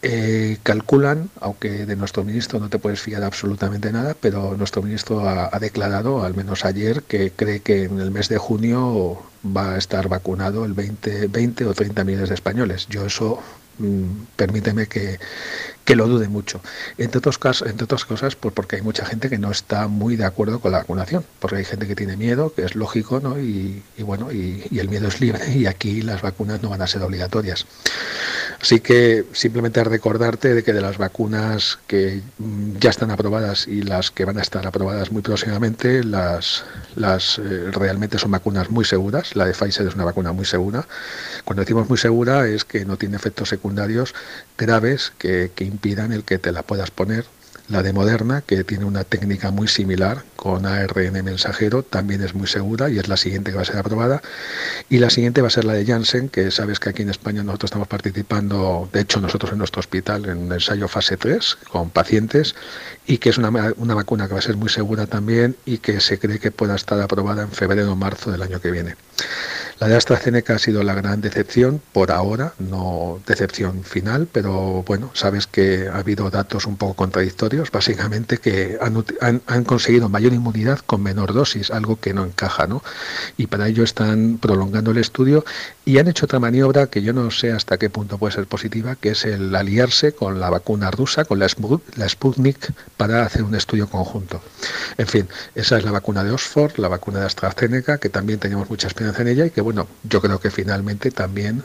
Eh, calculan, aunque de nuestro ministro no te puedes fiar absolutamente nada, pero nuestro ministro ha, declarado, al menos ayer, que cree que en el mes de junio va a estar vacunado el 20, 20 o 30 millones de españoles. Yo eso, mm, permíteme que, que lo dude mucho. Entre, otros casos, entre otras cosas, pues porque hay mucha gente que no está muy de acuerdo con la vacunación, porque hay gente que tiene miedo, que es lógico, ¿no? Y, y bueno, y el miedo es libre y aquí las vacunas no van a ser obligatorias. Así que simplemente recordarte de que de las vacunas que mm, ya están aprobadas y las que van a estar aprobadas muy próximamente, las, las eh, realmente son vacunas muy seguras. La de Pfizer es una vacuna muy segura. Cuando decimos muy segura es que no tiene efectos secundarios graves que, que impidan el que te la puedas poner. La de Moderna, que tiene una técnica muy similar con ARN mensajero, también es muy segura y es la siguiente que va a ser aprobada. Y la siguiente va a ser la de Janssen, que sabes que aquí en España nosotros estamos participando, de hecho nosotros en nuestro hospital, en un ensayo fase 3 con pacientes, y que es una, una vacuna que va a ser muy segura también y que se cree que pueda estar aprobada en febrero o marzo del año que viene. La de AstraZeneca ha sido la gran decepción por ahora, no decepción final, pero bueno, sabes que ha habido datos un poco contradictorios, básicamente que han, han- conseguido mayor inmunidad con menor dosis, algo que no encaja, ¿no? Y para ello están prolongando el estudio y han hecho otra maniobra que yo no sé hasta qué punto puede ser positiva, que es el aliarse con la vacuna rusa, con la Sputnik, para hacer un estudio conjunto. En fin, esa es la vacuna de Oxford, la vacuna de AstraZeneca, que también teníamos mucha esperanza en ella y que, bueno, yo creo que finalmente también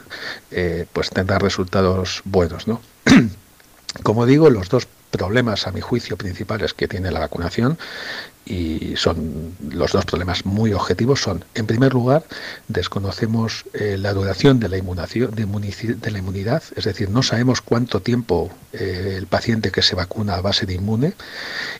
eh, pues tendrá resultados buenos, ¿no? Como digo, los dos problemas, a mi juicio, principales que tiene la vacunación, y son los dos problemas muy objetivos, son, en primer lugar, desconocemos eh, la duración de la, inmunación, de, la inmunidad, es decir, no sabemos cuánto tiempo eh, el paciente que se vacuna va a ser inmune,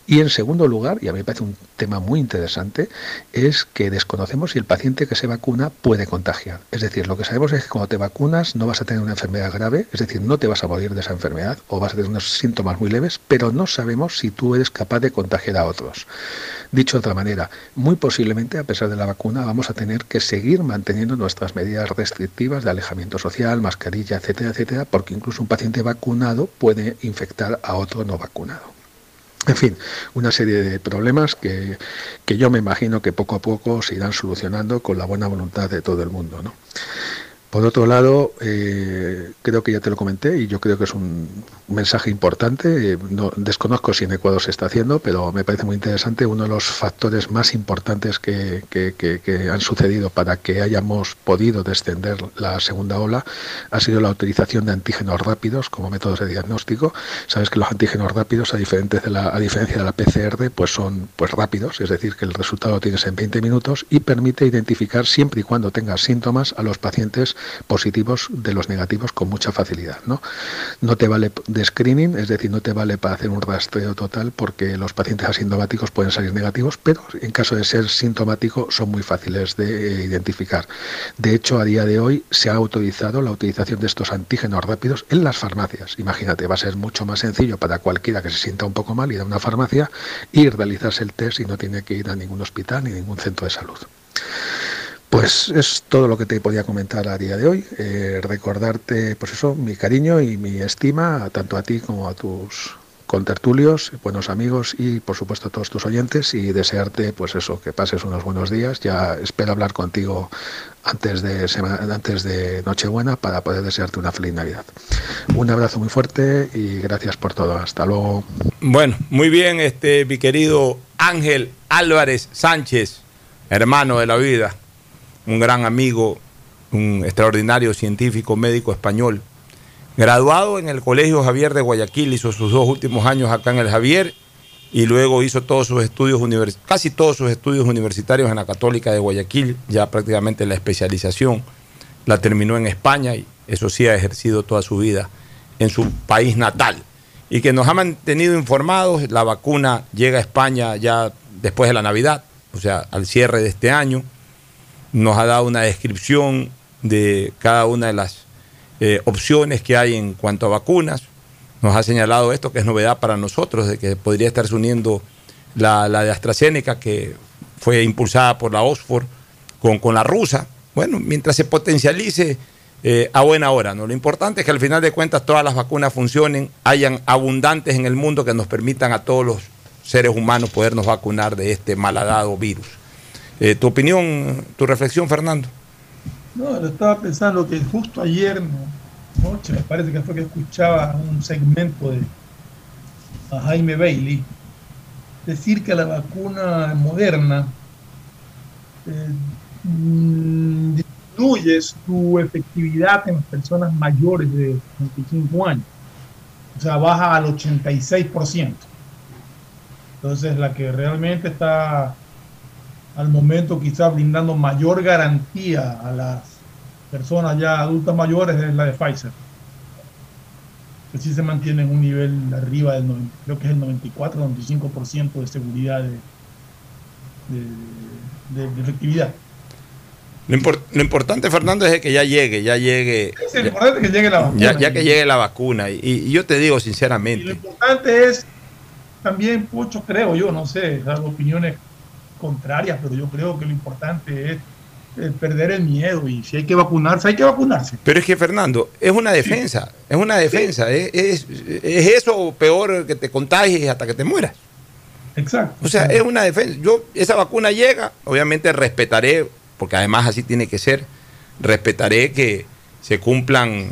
y en segundo lugar, y a mí me parece un tema muy interesante, es que desconocemos si el paciente que se vacuna puede contagiar. Es decir, lo que sabemos es que cuando te vacunas no vas a tener una enfermedad grave, es decir, no te vas a morir de esa enfermedad o vas a tener unos síntomas muy leves, pero no sabemos si tú eres capaz de contagiar a otros. Dicho de otra manera, muy posiblemente, a pesar de la vacuna, vamos a tener que seguir manteniendo nuestras medidas restrictivas de alejamiento social, mascarilla, etcétera, etcétera, porque incluso un paciente vacunado puede infectar a otro no vacunado. En fin, una serie de problemas que, que yo me imagino que poco a poco se irán solucionando con la buena voluntad de todo el mundo. ¿no? Por otro lado, eh, creo que ya te lo comenté y yo creo que es un mensaje importante. Eh, no, desconozco si en Ecuador se está haciendo, pero me parece muy interesante. Uno de los factores más importantes que, que- que- que han sucedido para que hayamos podido descender la segunda ola ha sido la utilización de antígenos rápidos como métodos de diagnóstico. Sabes que los antígenos rápidos, a, diferencia de la PCR, pues son pues rápidos, es decir, que el resultado lo tienes en 20 minutos y permite identificar siempre y cuando tengas síntomas a los pacientes positivos de los negativos con mucha facilidad. ¿no? no te vale de screening, es decir, no te vale para hacer un rastreo total porque los pacientes asintomáticos pueden salir negativos, pero en caso de ser sintomático son muy fáciles de eh, identificar. De hecho, a día de hoy se ha autorizado la utilización de estos antígenos rápidos en las farmacias. Imagínate, va a ser mucho más sencillo para cualquiera que se sienta un poco mal ir a una farmacia y realizarse el test y no tiene que ir a ningún hospital ni ningún centro de salud. Pues es todo lo que te podía comentar a día de hoy. Eh, recordarte, pues eso, mi cariño y mi estima, tanto a ti como a tus contertulios, buenos amigos y por supuesto a todos tus oyentes y desearte pues eso, que pases unos buenos días. Ya espero hablar contigo antes de antes de Nochebuena para poder desearte una feliz Navidad. Un abrazo muy fuerte y gracias por todo. Hasta luego. Bueno, muy bien, este mi querido Ángel Álvarez Sánchez, hermano de la vida un gran amigo, un extraordinario científico médico español. Graduado en el Colegio Javier de Guayaquil, hizo sus dos últimos años acá en el Javier y luego hizo todos sus estudios casi todos sus estudios universitarios en la Católica de Guayaquil, ya prácticamente la especialización la terminó en España y eso sí ha ejercido toda su vida en su país natal. Y que nos ha mantenido informados, la vacuna llega a España ya después de la Navidad, o sea, al cierre de este año nos ha dado una descripción de cada una de las eh, opciones que hay en cuanto a vacunas. Nos ha señalado esto que es novedad para nosotros, de que podría estarse uniendo la, de AstraZeneca, que fue impulsada por la Oxford, con, con la rusa. Bueno, mientras se potencialice eh, a buena hora. ¿no? Lo importante es que al final de cuentas todas las vacunas funcionen, hayan abundantes en el mundo que nos permitan a todos los seres humanos podernos vacunar de este malhadado virus. Eh, ¿Tu opinión, tu reflexión, Fernando? No, lo estaba pensando que justo ayer, noche, me parece que fue que escuchaba un segmento de Jaime Bailey decir que la vacuna moderna eh, disminuye su efectividad en las personas mayores de 25 años. O sea, baja al 86%. Entonces, la que realmente está al momento quizás brindando mayor garantía a las personas ya adultas mayores es la de Pfizer. Que sí se mantiene en un nivel arriba del creo que es el 94-95% de seguridad de, de, efectividad. Lo, importante, Fernando, es que ya llegue, ya llegue. lo importante es que llegue la vacuna. Ya, que llegue la vacuna. Y, yo te digo sinceramente. lo importante es también, Pocho, creo yo, no sé, las opiniones contrarias, pero yo creo que lo importante es perder el miedo y si hay que vacunarse, hay que vacunarse. Pero es que Fernando, es una defensa, es una defensa, es, es, eso peor que te contagies hasta que te mueras. Exacto. O sea, es una defensa. Yo, esa vacuna llega, obviamente respetaré, porque además así tiene que ser, respetaré que se cumplan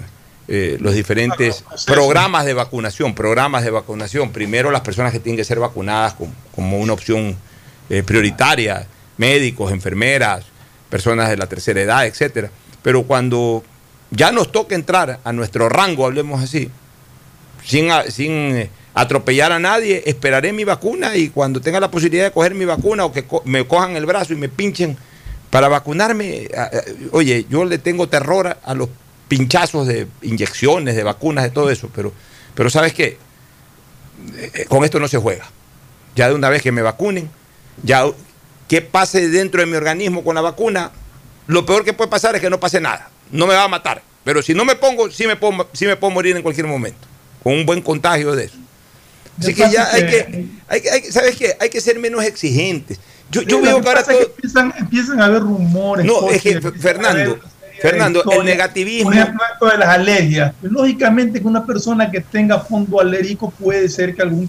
eh, los diferentes programas de vacunación, programas de vacunación. Primero las personas que tienen que ser vacunadas como una opción eh, prioritaria, médicos, enfermeras, personas de la tercera edad, etcétera. Pero cuando ya nos toca entrar a nuestro rango, hablemos así, sin, sin eh, atropellar a nadie, esperaré mi vacuna y cuando tenga la posibilidad de coger mi vacuna o que me cojan el brazo y me pinchen para vacunarme, oye, yo le tengo terror a, los pinchazos de inyecciones, de vacunas, de todo eso, pero, pero ¿sabes qué? Eh, con esto no se juega. Ya de una vez que me vacunen, ya que pase dentro de mi organismo con la vacuna, lo peor que puede pasar es que no pase nada. No me va a matar. Pero si no me pongo, sí me puedo, sí me puedo morir en cualquier momento. Con un buen contagio de eso. Así que ya hay que, hay, ¿sabes qué? Hay que ser menos exigentes. Yo, yo veo que ahora empiezan, a haber rumores. No, es que, Fernando, Fernando, el negativismo. Por ejemplo, esto de las alergias. Lógicamente que una persona que tenga fondo alérgico puede ser que algún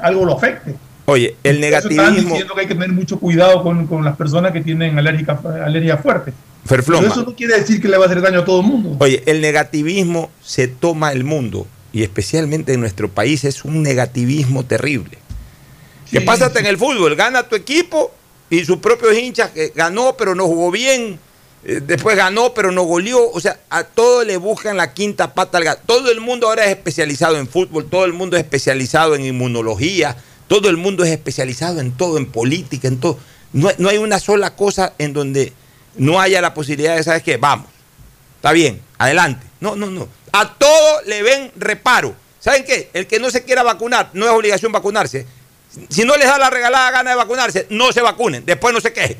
algo lo afecte. Oye, el negativismo. Están diciendo que hay que tener mucho cuidado con, las personas que tienen alérgica, alergia fuerte. Pero eso no quiere decir que le va a hacer daño a todo el mundo. Oye, el negativismo se toma el mundo y especialmente en nuestro país es un negativismo terrible. ¿Qué pasa hasta en el fútbol? Gana tu equipo y sus propios hinchas que ganó pero no jugó bien, eh, después ganó pero no goleó, o sea, a todo le buscan la quinta pata al gato. Todo el mundo ahora es especializado en fútbol, todo el mundo es especializado en inmunología, todo el mundo es especializado en todo, en política, en todo. No, hay una sola cosa en donde no haya la posibilidad de, ¿sabes qué? Vamos, está bien, adelante. No, no, no. A todo le ven reparo. ¿Saben qué? El que no se quiera vacunar, no es obligación vacunarse. Si no les da la regalada gana de vacunarse, no se vacunen, después no se quejen.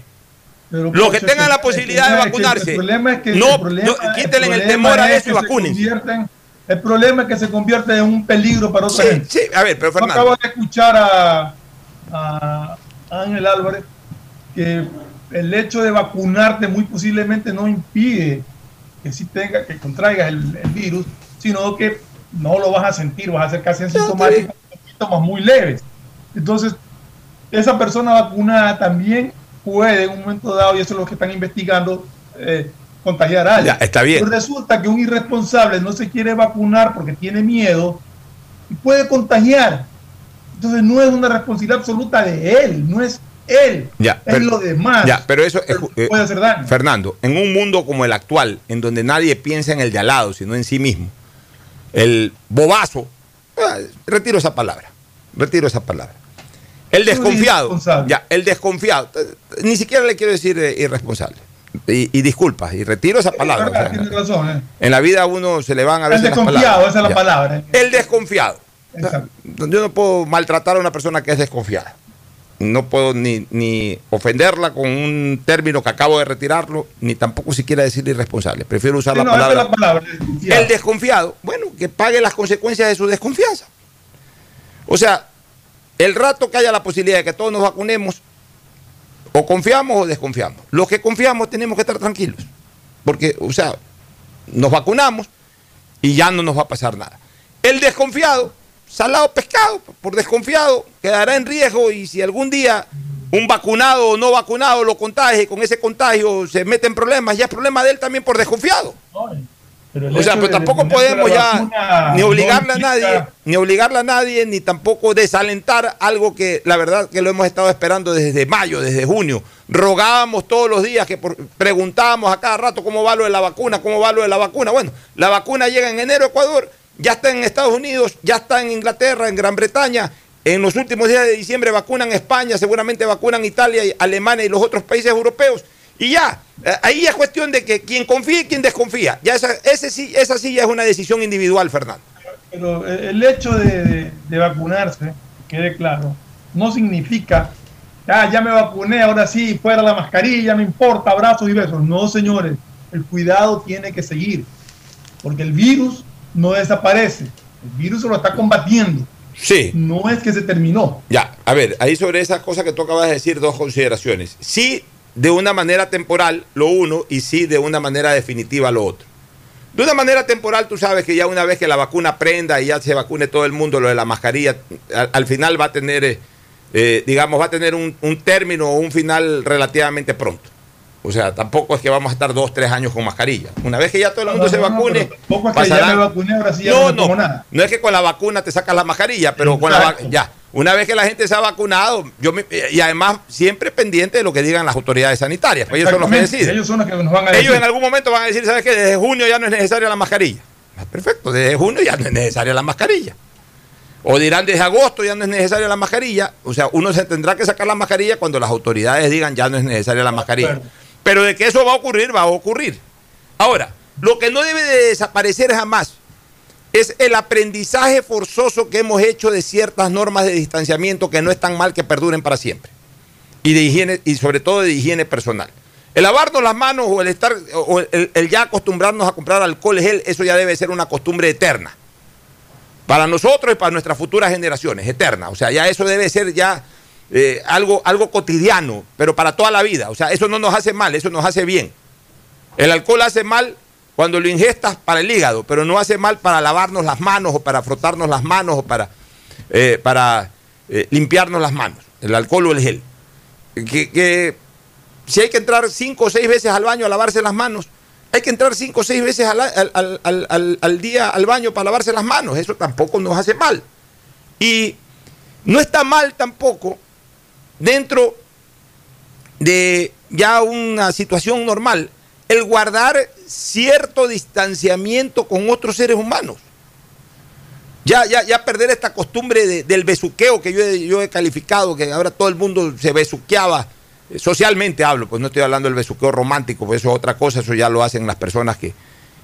Pero, Los que tengan la posibilidad de vacunarse, el problema es que no, no, quítenle el, temor a es eso y vacúnense. El problema es que se convierte en un peligro para otra Sí, gente. sí, a ver, pero Yo Fernando. acabo de escuchar a, a Ángel Álvarez que el hecho de vacunarte muy posiblemente no impide que sí tenga, que contraigas el, el virus, sino que no lo vas a sentir, vas a ser casi asintomático, síntomas muy leves. Entonces, esa persona vacunada también puede en un momento dado, y eso es lo que están investigando, eh, contagiar a alguien. Ya, está bien. Pero resulta que un irresponsable no se quiere vacunar porque tiene miedo y puede contagiar. Entonces no es una responsabilidad absoluta de él, no es él, Ya, es pero- lo demás. Ya, pero eso es, eh, puede hacer daño. Fernando, en un mundo como el actual, en donde nadie piensa en el de al lado, sino en sí mismo, el bobazo, ah, retiro esa palabra, retiro esa palabra. El desconfiado, ya, el desconfiado, eh, ni siquiera le quiero decir eh, irresponsable. Y, y disculpa, y retiro esa palabra. o sea, Tiene razón. ¿eh? en la vida a uno se le van a El veces las desconfiado, palabras. esa es la palabra. ¿eh? El desconfiado. Exacto. Yo no puedo maltratar a una persona que es desconfiada. No puedo ni, ni ofenderla con un término que acabo de retirarlo, ni tampoco siquiera decirle irresponsable. Prefiero usar Sí, la no, palabra. es la palabra. El desconfiado, bueno, que pague las consecuencias de su desconfianza. O sea, el rato que haya la posibilidad de que todos nos vacunemos, o confiamos o desconfiamos. Los que confiamos tenemos que estar tranquilos. Porque, o sea, nos vacunamos y ya no nos va a pasar nada. El desconfiado, salado pescado, por desconfiado, quedará en riesgo y si algún día un vacunado o no vacunado lo contagie con ese contagio se mete en problemas, ya es problema de él también por desconfiado. O sea, pero de tampoco podemos ya ni obligarle a nadie, ni obligarle a nadie, ni tampoco desalentar algo que la verdad que lo hemos estado esperando desde mayo, desde junio. Rogábamos todos los días, que por- preguntábamos a cada rato cómo va lo de la vacuna, cómo va lo de la vacuna. Bueno, la vacuna llega en enero a Ecuador, ya está en Estados Unidos, ya está en Inglaterra, en Gran Bretaña. En los últimos días de diciembre vacunan España, seguramente vacunan Italia, Alemania y los otros países europeos. Y ya, eh, ahí es cuestión de que quien confía y quien desconfía. Ya esa, ese sí, esa sí ya es una decisión individual, Fernando. Pero el hecho de, de- de vacunarse, que quede claro, no significa, ah, ya me vacuné, ahora sí, fuera la mascarilla, no importa, abrazos y besos. No, señores, el cuidado tiene que seguir, porque el virus no desaparece, el virus se lo está combatiendo, Sí. no es que se terminó. Ya, a ver, ahí sobre esas cosas que tú acabas de decir, dos consideraciones. Sí, de una manera temporal, lo uno, y sí, de una manera definitiva, lo otro. De una manera temporal, tú sabes que ya una vez que la vacuna prenda y ya se vacune todo el mundo, lo de la mascarilla, al, al final va a tener, eh, eh, digamos, va a tener un, un término o un final relativamente pronto. O sea, tampoco es que vamos a estar dos, tres años con mascarilla. Una vez que ya todo el mundo No, se no, no, vacune, tampoco es que ya me vacuné, ahora sí ya no, no no, nada. no es que con la vacuna te sacas la mascarilla, pero con la ya. Una vez que la gente se ha vacunado, yo me- y además siempre pendiente de lo que digan las autoridades sanitarias, pues ellos son los que deciden. Ellos son los que nos van a decir. Ellos en algún momento van a decir, ¿sabes qué? Desde junio ya no es necesaria la mascarilla. Ah, Perfecto, desde junio ya no es necesaria la mascarilla. O dirán, desde agosto ya no es necesaria la mascarilla. O sea, uno se tendrá que sacar la mascarilla cuando las autoridades digan ya no es necesaria la mascarilla. Pero de que eso va a ocurrir, va a ocurrir. Ahora, lo que no debe de desaparecer jamás es el aprendizaje forzoso que hemos hecho de ciertas normas de distanciamiento que no es tan mal que perduren para siempre. Y de higiene, y sobre todo de higiene personal. El lavarnos las manos o el estar, o el, ya acostumbrarnos a comprar alcohol gel, eso ya debe ser una costumbre eterna. Para nosotros y para nuestras futuras generaciones, eterna. O sea, ya eso debe ser ya eh, algo, algo cotidiano, pero para toda la vida. O sea, eso no nos hace mal, eso nos hace bien. El alcohol hace mal cuando lo ingestas para el hígado, pero no hace mal para lavarnos las manos o para frotarnos las manos o para, eh, para eh, limpiarnos las manos. El alcohol o el gel. Que, si hay que entrar cinco o seis veces al baño a lavarse las manos, hay que entrar cinco o seis veces al- al- al- al día al baño para lavarse las manos. Eso tampoco nos hace mal. Y no está mal tampoco dentro de ya una situación normal el guardar cierto distanciamiento con otros seres humanos. Ya, ya, ya perder esta costumbre de- del besuqueo que yo he, calificado, que ahora todo el mundo se besuqueaba, eh, socialmente hablo, pues no estoy hablando del besuqueo romántico, pues eso es otra cosa, eso ya lo hacen las personas que,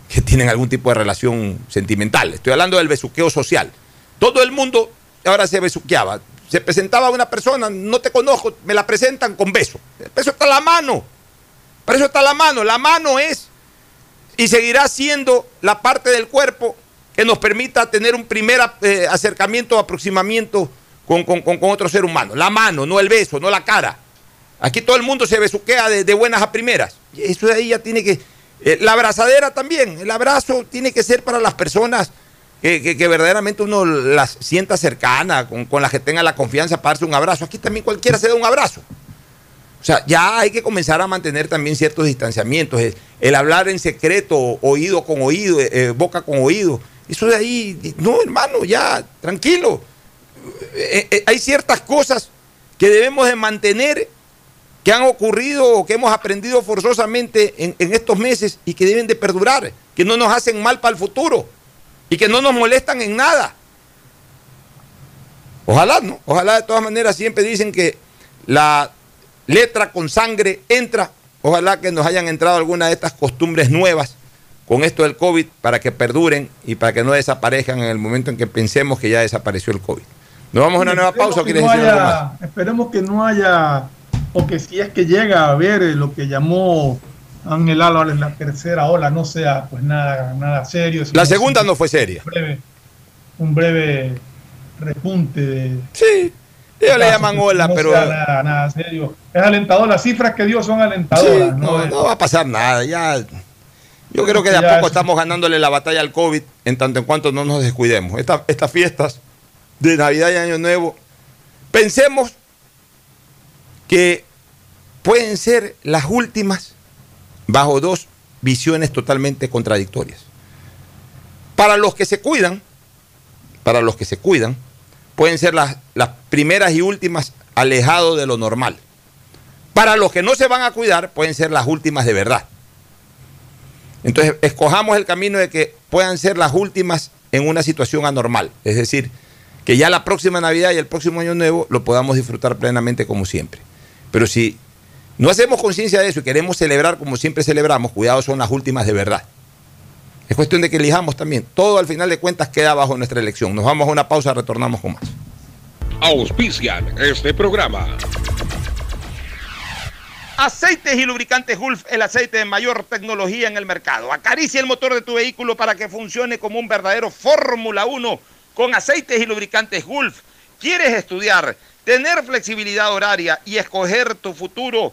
que tienen algún tipo de relación sentimental. Estoy hablando del besuqueo social. Todo el mundo ahora se besuqueaba. Se presentaba una persona, no te conozco, me la presentan con beso. El beso está la mano. Para eso está la mano. La mano es y seguirá siendo la parte del cuerpo que nos permita tener un primer eh, acercamiento, aproximamiento con, otro ser humano. La mano, no el beso, no la cara. Aquí todo el mundo se besuquea de, buenas a primeras. Eso de ahí ya tiene que... Eh, la abrazadera también. El abrazo tiene que ser para las personas que, verdaderamente uno las sienta cercana, con, con las que tenga la confianza para darse un abrazo. Aquí también cualquiera se da un abrazo. O sea, ya hay que comenzar a mantener también ciertos distanciamientos. El, hablar en secreto, oído con oído, eh, eh, boca con oído. Eso de ahí, no, hermano, ya, tranquilo. Eh, hay ciertas cosas que debemos de mantener que han ocurrido o que hemos aprendido forzosamente en, en estos meses y que deben de perdurar, que no nos hacen mal para el futuro y que no nos molestan en nada. Ojalá, ¿no? Ojalá de todas maneras siempre dicen que la letra con sangre entra. Ojalá que nos hayan entrado algunas de estas costumbres nuevas con esto del COVID para que perduren y para que no desaparezcan en el momento en que pensemos que ya desapareció el COVID. ¿Nos vamos a una nueva pausa o quieres decir algo más? Esperemos que no haya, o que si es que llega a ver lo que llamó Ángel Álvarez la tercera ola, no sea pues nada, nada serio. La segunda no fue seria. Un breve, un breve repunte de, sí. Ellos le llaman ola, pero. Nada, nada serio. Es alentador, las cifras que dio son alentadoras. no, va a pasar nada. Ya. Yo creo que de a poco estamos ganándole la batalla al COVID en tanto en cuanto no nos descuidemos. estas fiestas de Navidad y Año Nuevo, pensemos que pueden ser las últimas bajo dos visiones totalmente contradictorias. Para los que se cuidan, para los que se cuidan, pueden ser las, las primeras y últimas alejados de lo normal. Para los que no se van a cuidar, pueden ser las últimas de verdad. Entonces, escojamos el camino de que puedan ser las últimas en una situación anormal. Es decir, que ya la próxima Navidad y el próximo Año Nuevo lo podamos disfrutar plenamente como siempre. Pero si no hacemos conciencia de eso y queremos celebrar como siempre celebramos, cuidado, son las últimas de verdad. Es cuestión de que elijamos también. Todo al final de cuentas queda bajo nuestra elección. Nos vamos a una pausa, retornamos con más. Auspician este programa. Aceites y lubricantes Gulf, el aceite de mayor tecnología en el mercado. Acaricia el motor de tu vehículo para que funcione como un verdadero Fórmula 1 con aceites y lubricantes Gulf. ¿Quieres estudiar, tener flexibilidad horaria y escoger tu futuro?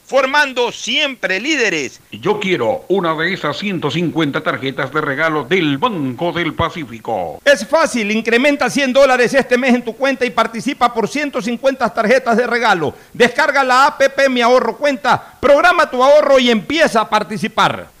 formando siempre líderes. Yo quiero una de esas 150 tarjetas de regalo del Banco del Pacífico. Es fácil, incrementa 100 dólares este mes en tu cuenta y participa por 150 tarjetas de regalo. Descarga la APP Mi Ahorro Cuenta, programa tu ahorro y empieza a participar.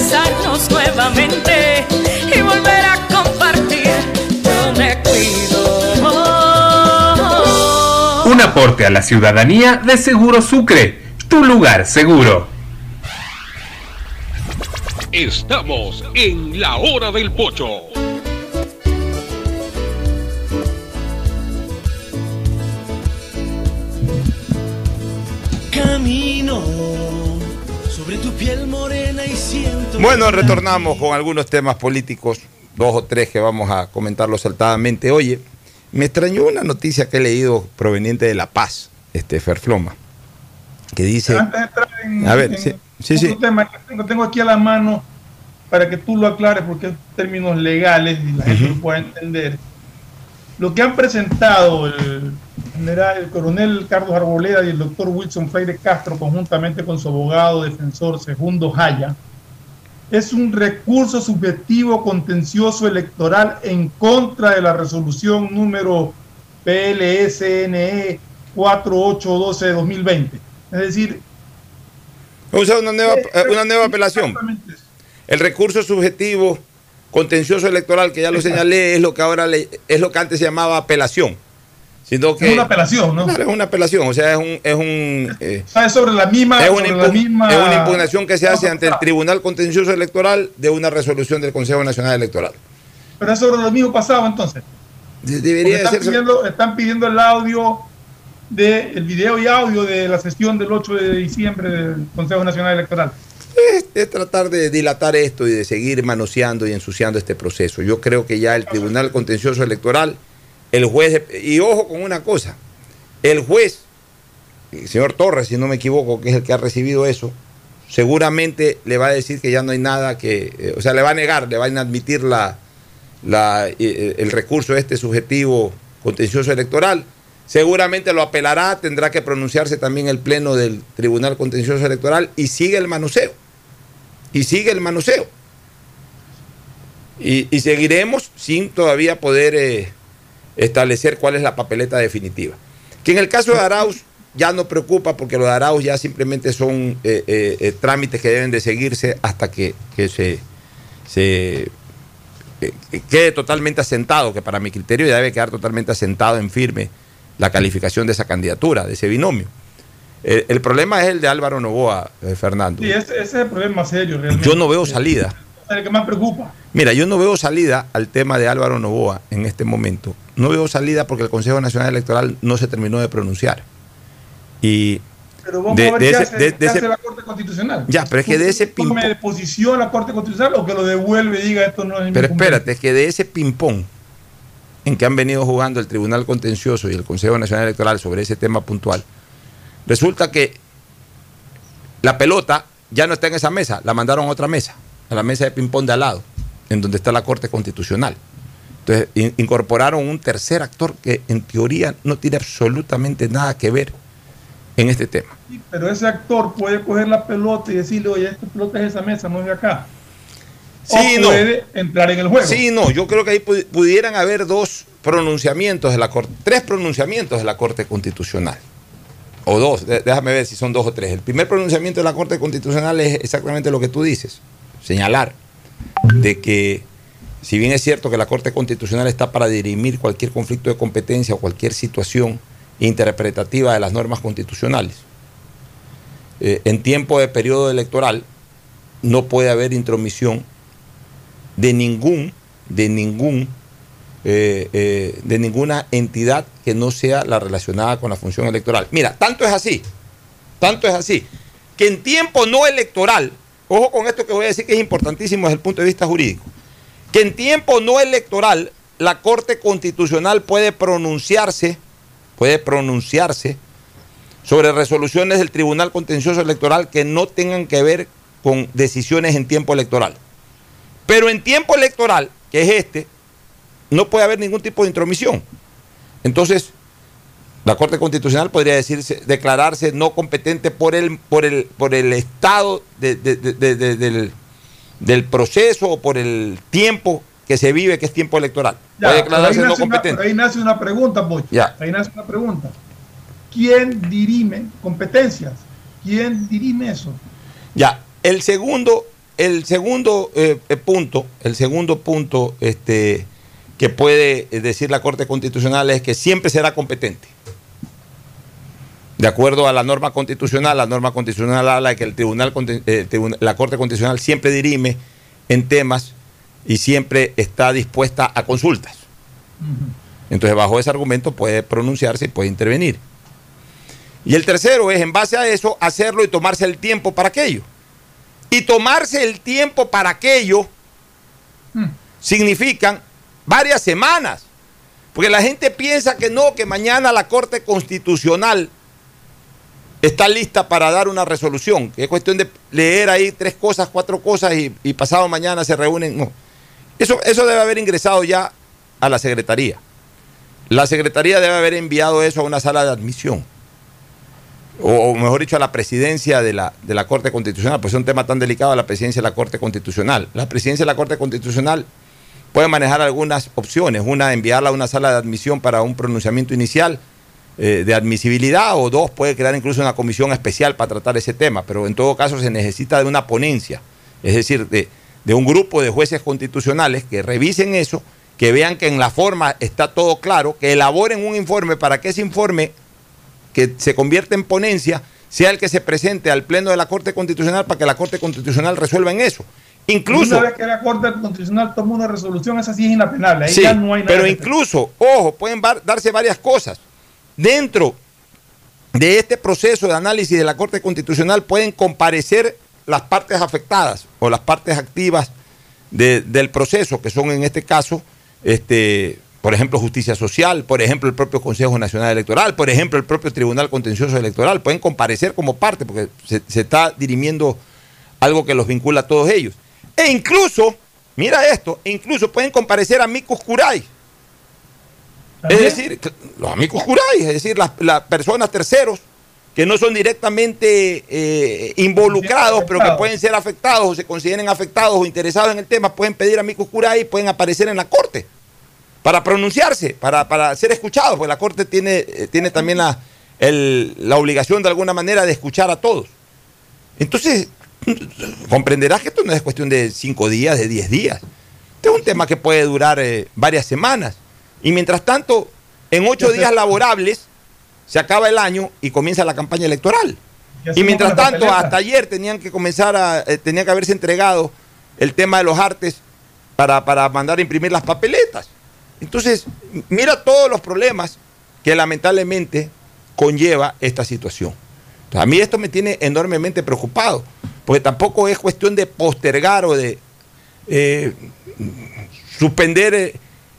abrazarnos nuevamente y volver a Un aporte a la ciudadanía de Seguro Sucre, tu lugar seguro. Estamos en la hora del pocho. Camino piel morena y siento. Bueno, retornamos con algunos temas políticos, dos o tres que vamos a comentarlos saltadamente. Oye, me extrañó una noticia que he leído proveniente de La Paz, este Ferfloma, que dice... a ver, sí, sí, sí. Tema que tengo, aquí a la mano para que tú lo aclares porque es términos legales y la gente lo pueda entender. lo que han presentado el, general, el coronel Carlos Arboleda y el doctor Wilson Freire Castro, conjuntamente con su abogado defensor Segundo Jaya, es un recurso subjetivo contencioso electoral en contra de la resolución número PLSNE 4812 de 2020. Es decir, Usa una nueva, Eh, eh, una nueva apelación. El recurso subjetivo contencioso electoral, que ya lo señalé, es lo que ahora le- es lo que antes se llamaba apelación. Sino que, es una apelación, ¿no? Claro, es una apelación, o sea, es un, es un eh, sobre la misma, es una, sobre la impu- misma es una impugnación que se hace ante el Tribunal Contencioso Electoral de una resolución del Consejo Nacional Electoral. Pero es sobre lo mismo pasado entonces. De- Debería están, hacerse- pidiendo, están pidiendo el audio de el video y audio de la sesión del 8 de diciembre del Consejo Nacional Electoral. es, es tratar de dilatar esto y de seguir manoseando y ensuciando este proceso. Yo creo que ya el Tribunal Contencioso Electoral, el juez, y ojo con una cosa, el juez, el señor Torres, si no me equivoco, que es el que ha recibido eso, seguramente le va a decir que ya no hay nada que, eh, o sea, le va a negar, le va a inadmitir la, la, eh, el recurso este subjetivo contencioso electoral. Seguramente lo apelará, tendrá que pronunciarse también el Pleno del Tribunal Contencioso Electoral y sigue el manoseo. Y sigue el manoseo. Y, y seguiremos sin todavía poder eh, establecer cuál es la papeleta definitiva. Que en el caso de Arauz ya no preocupa porque lo de Arauz ya simplemente son eh, eh, eh, trámites que deben de seguirse hasta que, que se, se quede totalmente asentado, que para mi criterio ya debe quedar totalmente asentado en firme la calificación de esa candidatura, de ese binomio. El, el problema es el de Álvaro Novoa, eh, Fernando. Sí, ese, ese es el problema serio realmente. Yo no veo salida. El que más preocupa. Mira, yo no veo salida al tema de Álvaro Novoa en este momento. No veo salida porque el Consejo Nacional Electoral no se terminó de pronunciar. Y Pero vamos de- a ver de qué, ese- hace, de- qué de ese- hace la Corte Constitucional. Ya, pero es que de ese de posición la Corte Constitucional o que lo devuelve y diga esto no es Pero espérate, es que de ese ping-pong en que han venido jugando el Tribunal Contencioso y el Consejo Nacional Electoral sobre ese tema puntual, resulta que la pelota ya no está en esa mesa, la mandaron a otra mesa, a la mesa de ping-pong de al lado, en donde está la Corte Constitucional. Entonces, in- incorporaron un tercer actor que en teoría no tiene absolutamente nada que ver en este tema. Sí, Pero ese actor puede coger la pelota y decirle, oye, esta pelota es de esa mesa, no es de acá. Sí, o no. puede entrar en el juego. Sí, no, yo creo que ahí pu- pudieran haber dos pronunciamientos de la Corte, tres pronunciamientos de la Corte Constitucional. O dos, déjame ver si son dos o tres. El primer pronunciamiento de la Corte Constitucional es exactamente lo que tú dices, señalar de que si bien es cierto que la Corte Constitucional está para dirimir cualquier conflicto de competencia o cualquier situación interpretativa de las normas constitucionales, eh, en tiempo de periodo electoral no puede haber intromisión de ningún, de ningún, eh, eh, de ninguna entidad que no sea la relacionada con la función electoral. Mira, tanto es así, tanto es así, que en tiempo no electoral, ojo con esto que voy a decir que es importantísimo desde el punto de vista jurídico, que en tiempo no electoral la Corte Constitucional puede pronunciarse, puede pronunciarse sobre resoluciones del Tribunal Contencioso Electoral que no tengan que ver con decisiones en tiempo electoral. Pero en tiempo electoral, que es este, no puede haber ningún tipo de intromisión. Entonces, la Corte Constitucional podría decirse, declararse no competente por el, por el, por el estado de- de- de- de- de- del, del proceso o por el tiempo que se vive, que es tiempo electoral. Ya, puede pero ahí, declararse no nace una, competente. pero ahí nace una pregunta, Pocho. Ya. Ahí nace una pregunta. ¿Quién dirime competencias? ¿Quién dirime eso? Ya, el segundo, el segundo eh, eh, punto, el segundo punto este, que puede eh, decir la Corte Constitucional es que siempre será competente. De acuerdo a la norma constitucional, la norma constitucional habla de que el tribunal, eh, la Corte Constitucional siempre dirime en temas y siempre está dispuesta a consultas. Entonces, bajo ese argumento puede pronunciarse y puede intervenir. Y el tercero es, en base a eso, hacerlo y tomarse el tiempo para aquello. Y tomarse el tiempo para aquello significan varias semanas. Porque la gente piensa que no, que mañana la Corte Constitucional está lista para dar una resolución, es cuestión de leer ahí tres cosas, cuatro cosas y, pasado mañana se reúnen. No. Eso, eso debe haber ingresado ya a la Secretaría. la Secretaría debe haber enviado eso a una sala de admisión. O, o mejor dicho, a la presidencia de la, de la Corte Constitucional, pues es un tema tan delicado a la presidencia de la Corte Constitucional. La presidencia de la Corte Constitucional puede manejar algunas opciones. Una, enviarla a una sala de admisión para un pronunciamiento inicial eh, de admisibilidad, o dos, puede crear incluso una comisión especial para tratar ese tema, pero en todo caso se necesita de una ponencia, es decir, de, de un grupo de jueces constitucionales que revisen eso, que vean que en la forma está todo claro, que elaboren un informe para que ese informe que se convierte en ponencia sea el que se presente al Pleno de la Corte Constitucional para que la Corte Constitucional resuelva en eso. Incluso, Una vez que la Corte Constitucional toma una resolución, esa sí es inapenable. Ahí Sí, ya no hay nada pero incluso, ojo, pueden darse varias cosas. Dentro de este proceso de análisis de la Corte Constitucional pueden comparecer las partes afectadas o las partes activas de- del proceso, que son en este caso, este, por ejemplo, Justicia Social, por ejemplo, el propio Consejo Nacional Electoral, por ejemplo, el propio Tribunal Contencioso Electoral, pueden comparecer como parte, porque se, está dirimiendo algo que los vincula a todos ellos. E incluso, mira esto, e incluso pueden comparecer amicus Es decir, los amigos curiae, es decir, las, las personas terceros que no son directamente eh, involucrados, pero que pueden ser afectados o se consideren afectados o interesados en el tema, pueden pedir amigos curiae y pueden aparecer en la corte para pronunciarse, para, para ser escuchados, porque la corte tiene, eh, tiene también la, el- la obligación de alguna manera de escuchar a todos. Entonces, comprenderás que esto no es cuestión de cinco días, de diez días. Este es un tema que puede durar eh, varias semanas. Y mientras tanto, en ocho días laborables se acaba el año y comienza la campaña electoral. Y mientras tanto, hasta ayer tenían que comenzar a, eh, tenía que haberse entregado el tema de los artes para, para mandar a imprimir las papeletas. Entonces, mira todos los problemas que lamentablemente conlleva esta situación. Entonces, a mí esto me tiene enormemente preocupado, porque tampoco es cuestión de postergar o de eh, suspender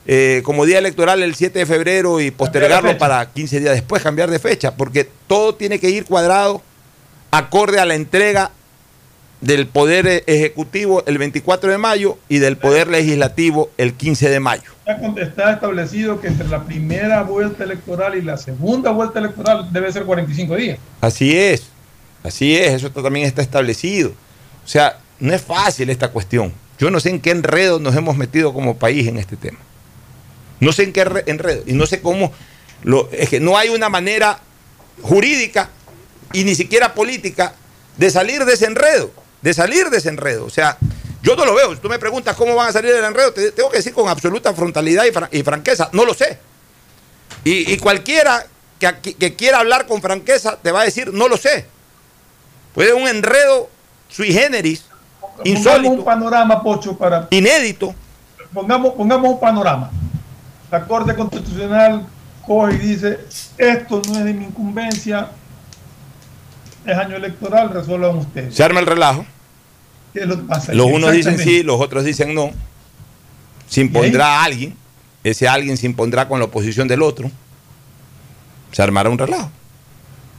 eh, como día electoral el 7 de febrero y postergarlo para 15 días después, cambiar de fecha, porque todo tiene que ir cuadrado acorde a la entrega del Poder eh, Ejecutivo el 24 de mayo y del Poder Legislativo el 15 de mayo. Está establecido que entre la primera vuelta electoral y la segunda vuelta electoral debe ser 45 días. Así es, así es, eso también está establecido. O sea, no es fácil esta cuestión. Yo no sé en qué enredo nos hemos metido como país en este tema. No sé en qué re- enredo. Y no sé cómo. Lo, es que no hay una manera jurídica y ni siquiera política de salir de ese enredo. De salir de ese enredo. O sea, yo no lo veo. Si tú me preguntas cómo van a salir del enredo, te tengo que decir con absoluta frontalidad y, fran- y franqueza. No lo sé. Y, y cualquiera que, quiera hablar con franqueza te va a decir, no lo sé. Puede un enredo sui generis, Pongamos insólito, un panorama, Pocho, para. inédito. Pongamos, pongamos un panorama. La Corte Constitucional coge y dice: Esto no es de mi incumbencia, es año electoral, resuelvan ustedes. Se arma el relajo. ¿Qué es lo que pasa? Los unos dicen sí, los otros dicen no. Se impondrá a alguien. Ese alguien se impondrá con la oposición del otro. Se armará un relajo.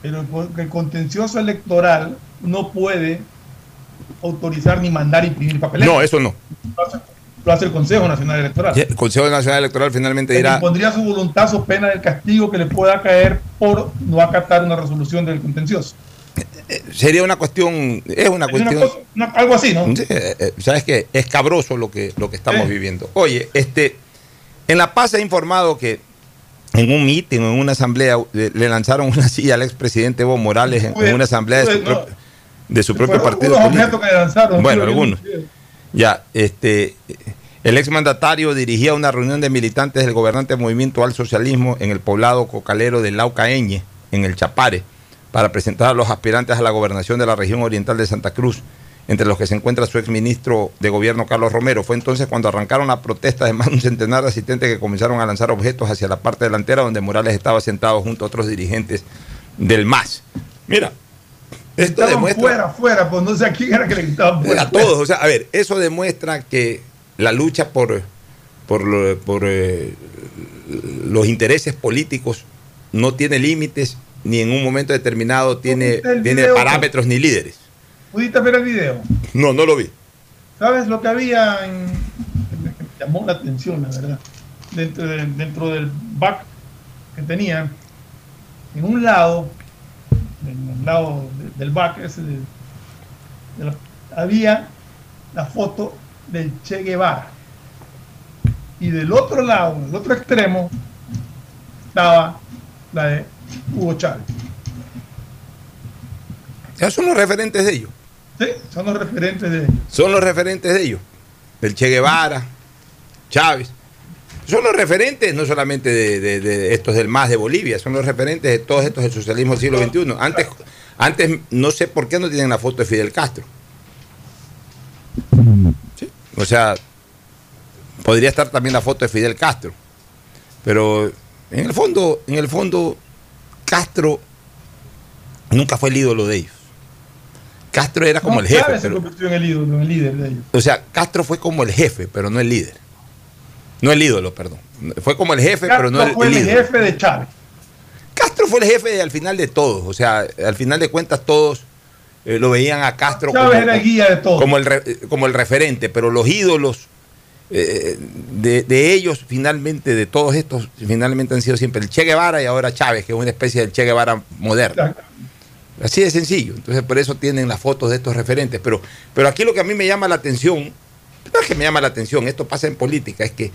Pero el contencioso electoral no puede autorizar ni mandar imprimir papeles. No, eso no. Lo hace, el Consejo Nacional Electoral. El Consejo Nacional Electoral finalmente dirá, pondría su voluntad su pena del castigo que le pueda caer por no acatar una resolución del contencioso. sería una cuestión, es una Es una cuestión, cosa- una- algo así, ¿no? Eh, eh, sabes que es cabroso lo que, lo que estamos Sí. viviendo. Oye, este, en La Paz se ha informado que en un mitin, en una asamblea, eh, le lanzaron una silla al expresidente Evo Morales en, en una asamblea de su, Pues, no. propio- de su propio Fueron partido. unos político. objetos que le lanzaron. Bueno, algunos. Ya, este, el exmandatario dirigía una reunión de militantes del gobernante Movimiento al Socialismo en el poblado cocalero de Laucaeñe, en el Chapare, para presentar a los aspirantes a la gobernación de la región oriental de Santa Cruz, entre los que se encuentra su exministro de gobierno Carlos Romero. Fue entonces cuando arrancaron la protesta de más de un centenar de asistentes que comenzaron a lanzar objetos hacia la parte delantera donde Morales estaba sentado junto a otros dirigentes del MAS. Mira, esto demuestra... fuera, fuera, pues no sé a quién era que le gritaban fuera. A todos, o sea, a ver, eso demuestra que la lucha por, por, por, eh, los intereses políticos no tiene límites, ni en un momento determinado tiene, ¿Viste el tiene parámetros ni líderes. ¿Pudiste ver el video? No, no lo vi. ¿Sabes lo que había en... me llamó la atención, la verdad? Dentro, de- dentro del back que tenían, en un lado, en el lado del back, había la foto del Che Guevara. Y del otro lado, del otro extremo, estaba la de Hugo Chávez. Ya son los referentes de ellos. Sí, son los referentes de ellos. Son los referentes de ellos. El Che Guevara, Chávez. Son los referentes no solamente de, estos del MAS de Bolivia, son los referentes de todos estos del socialismo del siglo XXI. Antes, antes no sé por qué no tienen la foto de Fidel Castro. O sea, podría estar también la foto de Fidel Castro. Pero en el fondo, en el fondo, Castro nunca fue el ídolo de ellos. Castro era como el jefe. Se convirtió en el ídolo, en el líder de ellos. O sea, Castro fue como el jefe, pero no el líder. No el ídolo, perdón. Fue como el jefe, pero no el, fue el, jefe de Chávez. Castro fue el jefe al final de todos. O sea, al final de cuentas todos eh, lo veían a Castro como, era el guía de todos. Como, el, como el referente, pero los ídolos eh, de, ellos, finalmente, de todos estos, finalmente han sido siempre el Che Guevara y ahora Chávez, que es una especie del Che Guevara moderno. Así de sencillo. Entonces, por eso tienen las fotos de estos referentes. Pero, pero aquí lo que a mí me llama la atención, no es que me llama la atención, esto pasa en política, es que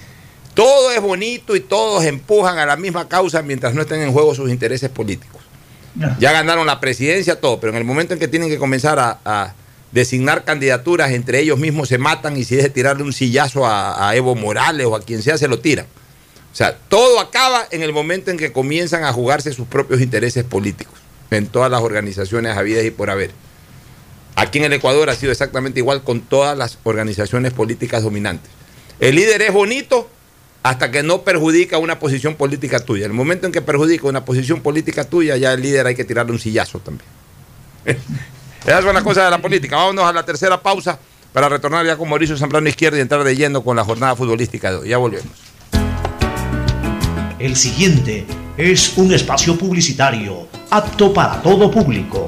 todo es bonito y todos empujan a la misma causa mientras no estén en juego sus intereses políticos. Ya ganaron la presidencia, todo, pero en el momento en que tienen que comenzar a, designar candidaturas, entre ellos mismos se matan y si es de tirarle un sillazo a, a Evo Morales o a quien sea, se lo tiran. O sea, todo acaba en el momento en que comienzan a jugarse sus propios intereses políticos en todas las organizaciones habidas y por haber. Aquí en el Ecuador ha sido exactamente igual con todas las organizaciones políticas dominantes. El líder es bonito hasta que no perjudica una posición política tuya. En el momento en que perjudica una posición política tuya, ya el líder hay que tirarle un sillazo también. Esas son las cosas de la política. Vámonos a la tercera pausa para retornar ya con Mauricio Zambrano Izquierda y entrar de lleno con la jornada futbolística de hoy. Ya volvemos. El siguiente es un espacio publicitario apto para todo público.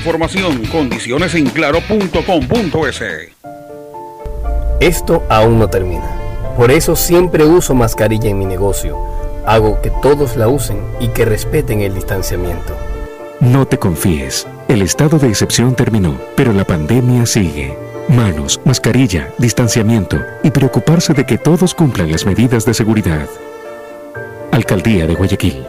información, condiciones en claro.com.es. Esto aún no termina. Por eso siempre uso mascarilla en mi negocio. Hago que todos la usen y que respeten el distanciamiento. No te confíes. El estado de excepción terminó, pero la pandemia sigue. Manos, mascarilla, distanciamiento y preocuparse de que todos cumplan las medidas de seguridad. Alcaldía de Guayaquil.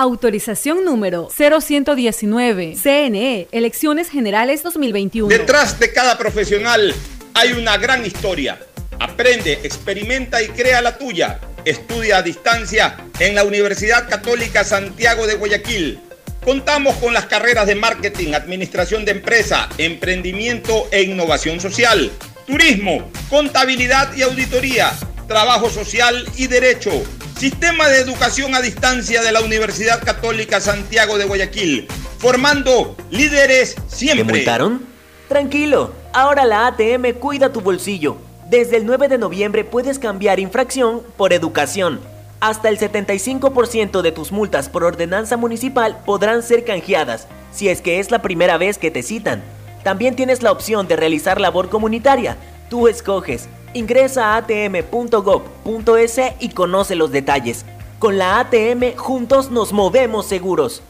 Autorización número 0119. CNE, Elecciones Generales 2021. Detrás de cada profesional hay una gran historia. Aprende, experimenta y crea la tuya. Estudia a distancia en la Universidad Católica Santiago de Guayaquil. Contamos con las carreras de marketing, administración de empresa, emprendimiento e innovación social, turismo, contabilidad y auditoría, trabajo social y derecho Sistema de Educación a Distancia de la Universidad Católica Santiago de Guayaquil, formando líderes siempre. ¿Te multaron? Tranquilo, ahora la ATM cuida tu bolsillo. Desde el 9 de noviembre puedes cambiar infracción por educación. Hasta el 75% de tus multas por ordenanza municipal podrán ser canjeadas, si es que es la primera vez que te citan. También tienes la opción de realizar labor comunitaria. Tú escoges Ingresa a atm.gov.es y conoce los detalles. Con la ATM juntos nos movemos seguros.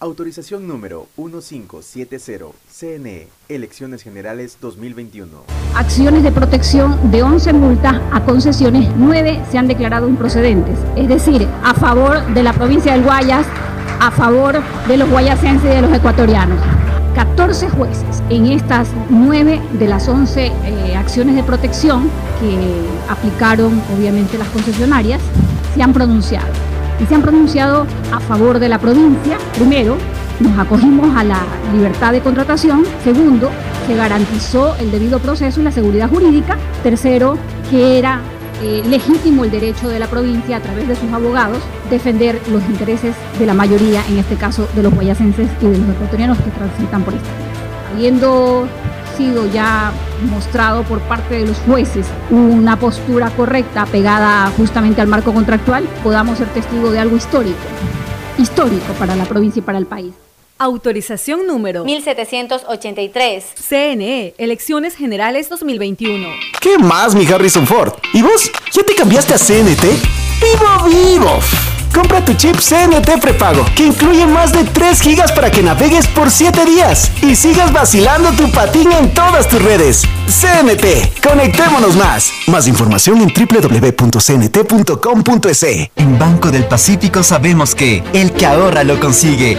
Autorización número 1570, CNE, Elecciones Generales 2021. Acciones de protección de 11 multas a concesiones, 9 se han declarado improcedentes, es decir, a favor de la provincia del Guayas, a favor de los guayasenses y de los ecuatorianos. 14 jueces en estas 9 de las 11 eh, acciones de protección que aplicaron obviamente las concesionarias se han pronunciado. Y se han pronunciado a favor de la provincia. Primero, nos acogimos a la libertad de contratación. Segundo, se garantizó el debido proceso y la seguridad jurídica. Tercero, que era eh, legítimo el derecho de la provincia a través de sus abogados defender los intereses de la mayoría, en este caso de los guayacenses y de los ecuatorianos que transitan por esta. Habiendo sido ya mostrado por parte de los jueces una postura correcta pegada justamente al marco contractual, podamos ser testigos de algo histórico, histórico para la provincia y para el país. Autorización número 1783. CNE, Elecciones Generales 2021. ¿Qué más, mi Harrison Ford? ¿Y vos? ¿Ya te cambiaste a CNT? ¡Vivo, vivo! Compra tu chip CNT prepago, que incluye más de 3 gigas para que navegues por 7 días y sigas vacilando tu patín en todas tus redes. CNT, conectémonos más. Más información en www.cnt.com.es. En Banco del Pacífico sabemos que el que ahorra lo consigue.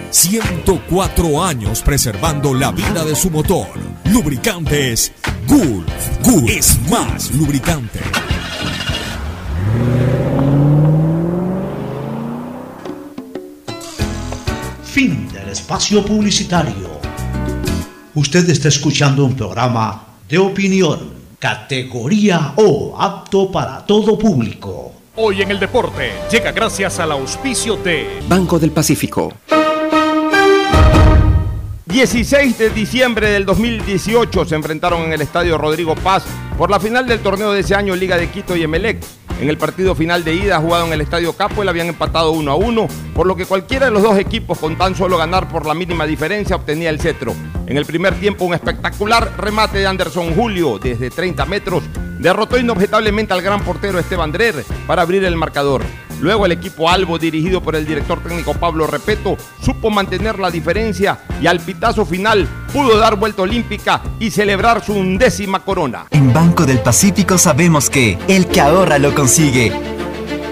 104 años preservando la vida de su motor. Lubricantes Gulf. Gulf es más lubricante. Fin del espacio publicitario. Usted está escuchando un programa de opinión, categoría O, apto para todo público. Hoy en el deporte llega gracias al auspicio de Banco del Pacífico. 16 de diciembre del 2018 se enfrentaron en el estadio Rodrigo Paz por la final del torneo de ese año Liga de Quito y Emelec. En el partido final de ida jugado en el estadio Capo, habían empatado 1 a 1, por lo que cualquiera de los dos equipos con tan solo ganar por la mínima diferencia obtenía el cetro. En el primer tiempo un espectacular remate de Anderson Julio desde 30 metros derrotó inobjetablemente al gran portero Esteban Drer para abrir el marcador. Luego el equipo Albo, dirigido por el director técnico Pablo Repeto, supo mantener la diferencia y al pitazo final pudo dar vuelta olímpica y celebrar su undécima corona. En Banco del Pacífico sabemos que el que ahorra lo consigue.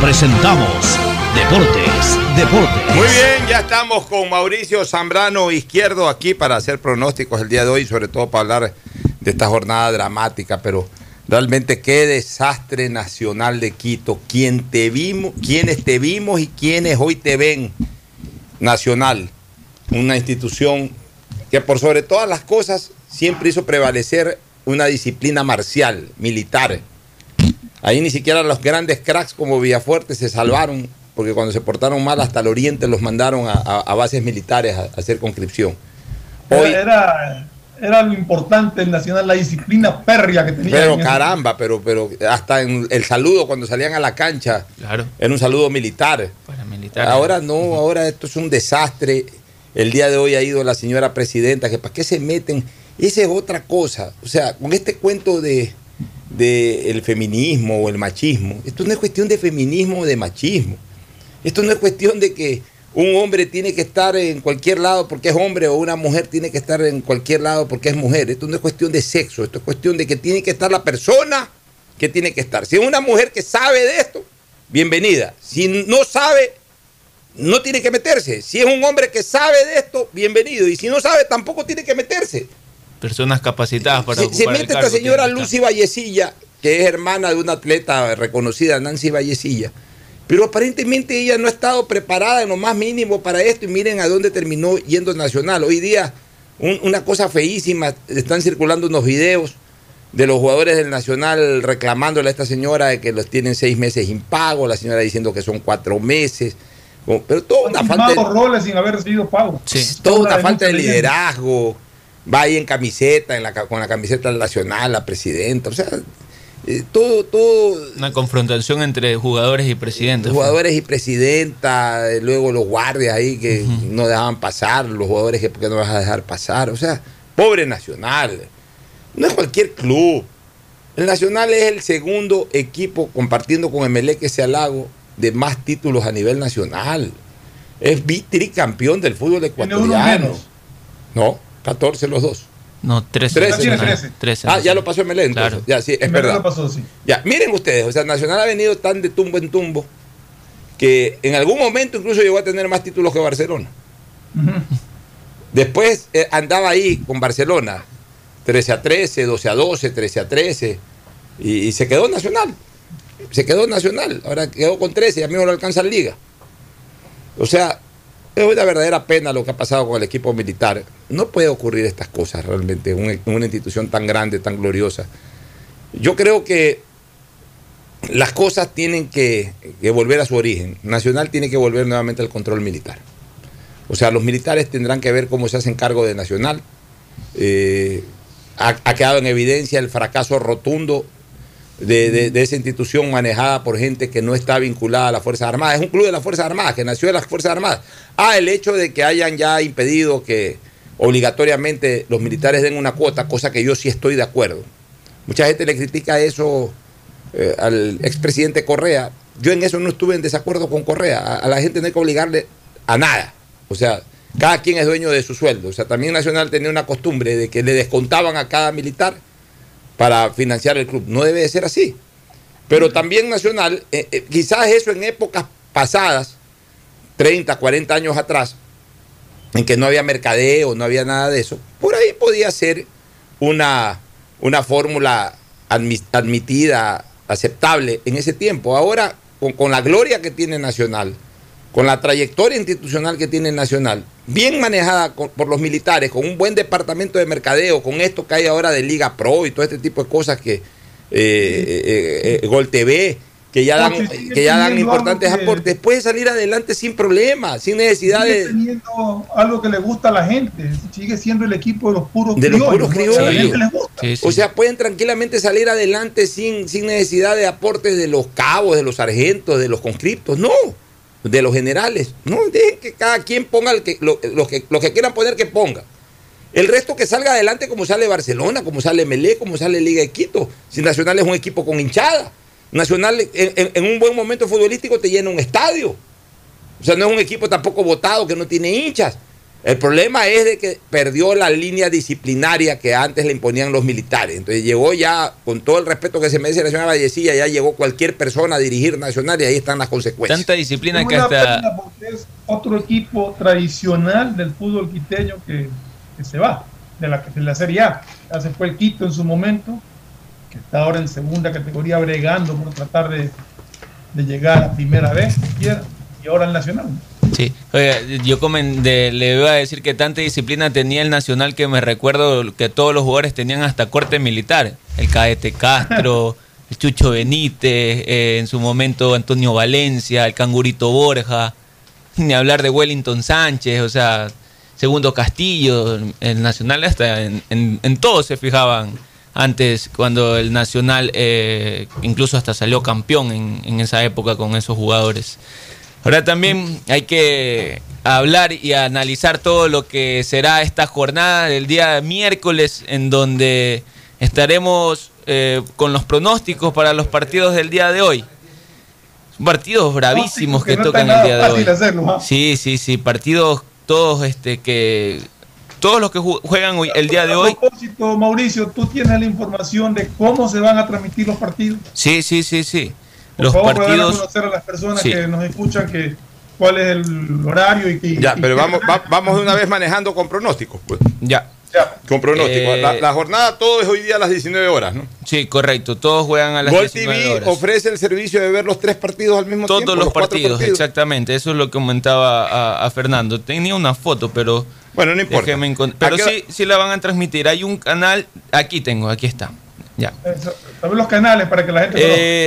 presentamos Deportes, Deportes. Muy bien, ya estamos con Mauricio Zambrano Izquierdo aquí para hacer pronósticos el día de hoy, sobre todo para hablar de esta jornada dramática, pero realmente qué desastre nacional de Quito. Quien te vimos, quienes te vimos y quienes hoy te ven nacional, una institución que por sobre todas las cosas siempre hizo prevalecer una disciplina marcial, militar. Ahí ni siquiera los grandes cracks como Villafuerte se salvaron, porque cuando se portaron mal hasta el oriente los mandaron a, a- a bases militares a, a hacer conscripción. Hoy, Era, era lo importante en Nacional, la disciplina férrea que tenía. pero caramba, pero, pero hasta en el saludo cuando salían a la cancha era un saludo militar. Ahora no, ahora esto es un desastre. El día de hoy ha ido la señora presidenta, que para qué se meten Esa es otra cosa. O sea, con este cuento de, de el feminismo o el machismo, esto no es cuestión de feminismo o de machismo. Esto no es cuestión de que un hombre tiene que estar en cualquier lado porque es hombre o una mujer tiene que estar en cualquier lado porque es mujer. Esto no es cuestión de sexo, esto es cuestión de que tiene que estar la persona que tiene que estar. Si es una mujer que sabe de esto, bienvenida. Si no sabe, no tiene que meterse. Si es un hombre que sabe de esto, bienvenido. Y si no sabe, tampoco tiene que meterse. Personas capacitadas para Se, ocupar se el mete esta señora Lucy Vallecilla, que es hermana de una atleta reconocida, Nancy Vallecilla. Pero aparentemente ella no ha estado preparada en lo más mínimo para esto y miren a dónde terminó yendo Nacional. Hoy día, un- una cosa feísima, están circulando unos videos de los jugadores del Nacional reclamándole a esta señora de que los tienen seis meses impago, la señora diciendo que son cuatro meses. Pero toda una falta de, roles sin haber recibido pago. toda una falta de liderazgo. Va ahí en camiseta, en la, ca- con la camiseta del Nacional, la presidenta. O sea, eh, todo, todo, Una confrontación entre jugadores y presidentes. jugadores y presidenta, eh, luego los guardias ahí que no dejaban pasar, los jugadores que por qué no vas a dejar pasar. O sea, pobre Nacional. No es cualquier club. El Nacional es el segundo equipo compartiendo con Emelec ese halago de más títulos a nivel nacional. Es tricampeón del fútbol uno ecuatoriano. menos. No, 14 los dos. No, 13. 13. Tiene Nacional. 13. 13, Ah, ya lo pasó Emelec entonces. Claro. Ya, sí, es verdad. lo pasó, sí. Ya, miren ustedes, o sea, Nacional ha venido tan de tumbo en tumbo que en algún momento incluso llegó a tener más títulos que Barcelona. Después eh, andaba ahí con Barcelona, 13 a 13, 12 a 12, 13 a 13, y, y se quedó Nacional. Se quedó Nacional, ahora quedó con 13 y a mí no lo alcanza en Liga. O sea, es una verdadera pena lo que ha pasado con el equipo militar. No puede ocurrir estas cosas realmente en una, institución tan grande, tan gloriosa. Yo creo que las cosas tienen que, volver a su origen. Nacional tiene que volver nuevamente al control militar. O sea, los militares tendrán que ver cómo se hacen cargo de Nacional. Eh, ha quedado en evidencia el fracaso rotundo de, de- de esa institución manejada por gente que no está vinculada a las Fuerzas Armadas. Es un club de las Fuerzas Armadas, que nació de las Fuerzas Armadas. Ah, el hecho de que hayan ya impedido que obligatoriamente los militares den una cuota, cosa que yo sí estoy de acuerdo. Mucha gente le critica eso eh, al expresidente Correa. Yo en eso no estuve en desacuerdo con Correa. A, a la gente no hay que obligarle a nada. O sea, cada quien es dueño de su sueldo. O sea, también Nacional tenía una costumbre de que le descontaban a cada militar para financiar el club. No debe de ser así. Pero también Nacional, eh, eh, quizás eso en épocas pasadas, 30, 40 años atrás, en que no había mercadeo, no había nada de eso, por ahí podía ser una, una fórmula admi- admitida, aceptable en ese tiempo. Ahora, con, con la gloria que tiene Nacional, con la trayectoria institucional que tiene Nacional, bien manejada con- por los militares, con un buen departamento de mercadeo, con esto que hay ahora de Liga Pro y todo este tipo de cosas que eh, eh, eh, Gol TV, que ya dan, que ya dan importantes aportes, puede salir adelante sin problema, sin necesidad Sigue de... teniendo algo que le gusta a la gente. Sigue siendo el equipo de los puros de los criollos, puros. A la criollos. gente les gusta. O sea, pueden tranquilamente salir adelante sin, sin necesidad de aportes de los cabos, de los sargentos, de los conscriptos. No, de los generales. No, dejen que cada quien ponga el que, lo, que, lo que quieran poner que ponga. El resto que salga adelante como sale Barcelona, como sale Melé, como sale Liga de Quito. Si Nacional es un equipo con hinchada. Nacional en, en- en un buen momento futbolístico te llena un estadio. O sea, no es un equipo tampoco votado que no tiene hinchas. El problema es de que perdió la línea disciplinaria que antes le imponían los militares. Entonces llegó ya, con todo el respeto que se merece la señora Vallecilla, ya llegó cualquier persona a dirigir Nacional y ahí están las consecuencias. Tanta disciplina que hasta. es otro equipo tradicional del fútbol quiteño que, que se va de la, de la Serie A. Ya se fue el Quito en su momento, que está ahora en segunda categoría bregando por tratar de, de llegar a primera vez siquiera, y ahora el Nacional. Sí, Oiga, yo de- le iba a decir que tanta disciplina tenía el Nacional que me recuerdo que todos los jugadores tenían hasta corte militar. El Caete Castro, el Chucho Benítez, eh, en su momento Antonio Valencia, el Cangurito Borja, ni hablar de Wellington Sánchez, o sea, Segundo Castillo, el Nacional hasta en, en, en todo se fijaban antes cuando el Nacional eh, incluso hasta salió campeón en, en esa época con esos jugadores. Ahora también hay que hablar y analizar todo lo que será esta jornada del día miércoles, en donde estaremos eh, con los pronósticos para los partidos del día de hoy. Partidos bravísimos que, que no tocan el día de hoy. hacerlo, ¿ah? Sí, sí, sí, partidos todos este que todos los que ju- juegan hoy, el día de hoy. A propósito, Mauricio, ¿tú tienes la información de cómo se van a transmitir los partidos? Sí, sí, sí, sí. Por Los favor, puedan partidos conocer a las personas Sí. que nos escuchan que cuál es el horario y que... Ya, y pero que- vamos, va- vamos de una vez manejando con pronósticos. Pues. Ya. Con pronósticos. Eh, la, la jornada todo es hoy día a las 19 horas, ¿no? Sí, correcto. Todos juegan a las Gol 19 TV horas. ofrece el servicio de ver los tres partidos al mismo Todos tiempo. los, cuatro partidos, exactamente. Eso es lo que comentaba a, a Fernando. Tenía una foto, pero. Bueno, no importa. Pero ¿A sí, sí la van a transmitir. Hay un canal. Aquí tengo, aquí está. Ya. Los canales para que la gente...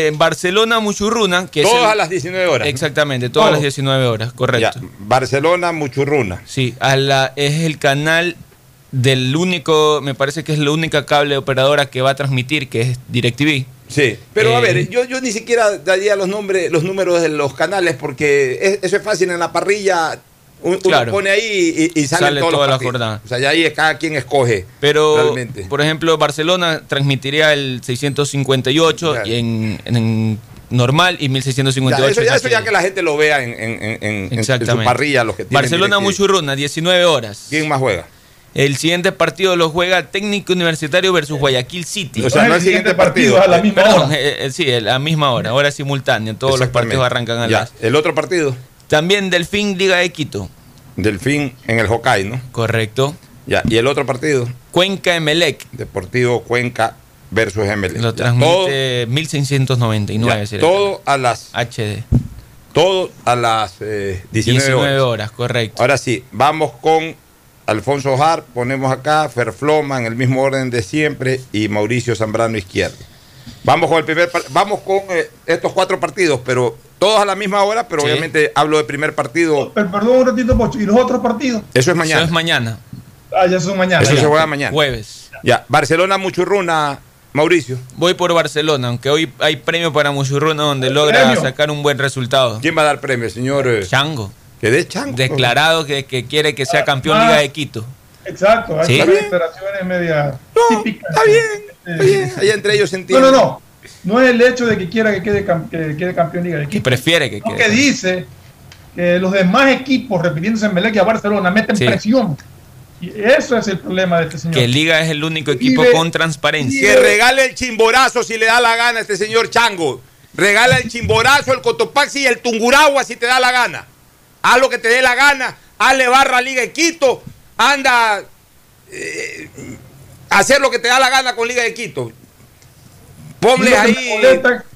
Eh, Barcelona Muchurruna. Que es Todas el- a las 19 horas. Exactamente, todas Todo. las 19 horas, correcto. Ya, Barcelona Muchurruna. Sí, a la, es el canal del único, me parece que es la única cable operadora que va a transmitir, que es DirecTV. Sí, pero a Eh, ver, yo, yo ni siquiera daría los nombres, los números de los canales porque es- eso es fácil en la parrilla. Un- Uno Claro. pone ahí y, y salen Sale todos toda los la jornada. O sea, ya ahí es cada quien escoge. Pero, Realmente. por ejemplo, Barcelona transmitiría el 658 y en, en normal y Ya, 1658. eso, ya, eso ya que la gente lo vea en, en- en- su parrilla, los que tienen Barcelona. Muchurruna, 19 horas. ¿Quién más juega? El siguiente partido lo juega Técnico Universitario versus Guayaquil City. O sea, no el siguiente partido. a la misma Perdón, hora. eh, eh, sí, a la misma hora, hora simultánea. Todos los partidos arrancan a Ya, las. El otro partido, También Delfín Liga de Quito. Delfín en el Hokkaido, ¿no? Correcto. Ya, y el otro partido, Cuenca Emelec. Deportivo Cuenca versus ML. Lo Ya, todo, transmite 1699. ya, todo a las HD. todo a las eh, 19, 19 horas. horas, correcto. Ahora sí, vamos con Alfonso Jar, ponemos acá, Ferfloma en el mismo orden de siempre y Mauricio Zambrano izquierdo. Vamos con el primer vamos con eh, estos cuatro partidos, pero todos a la misma hora, pero Sí. obviamente hablo de primer partido. Per- Perdón un ratito, Pocho. ¿Y los otros partidos? Eso es mañana. Eso es mañana. Ah, ya son mañana. Eso ya. se juega mañana. Jueves. Ya, Barcelona Muchurruna, Mauricio. Voy por Barcelona, aunque hoy hay premio para Muchurruna donde logra premio? sacar un buen resultado. ¿Quién va a dar premio, señor? eh, Chango. que dé chango. Declarado que, que quiere que sea campeón Ah. Liga de Quito. Exacto. Hay Sí. media típicas. Está bien, Allá entre ellos se No, no, no. No es el hecho de que quiera que quede, que quede campeón Liga de Que Quito. prefiere que Lo quede. que dice que los demás equipos, repitiéndose en Melec y a Barcelona, meten Sí. presión. Y eso es el problema de este señor. Que Liga es el único equipo con transparencia. Que regale el chimborazo si le da la gana a este señor Chango. Regala el chimborazo, el cotopaxi y el tunguragua si te da la gana. Haz lo que te dé la gana. Hazle barra a Liga de Quito. Anda eh, hacer lo que te da la gana con Liga de Quito. Ponle ahí.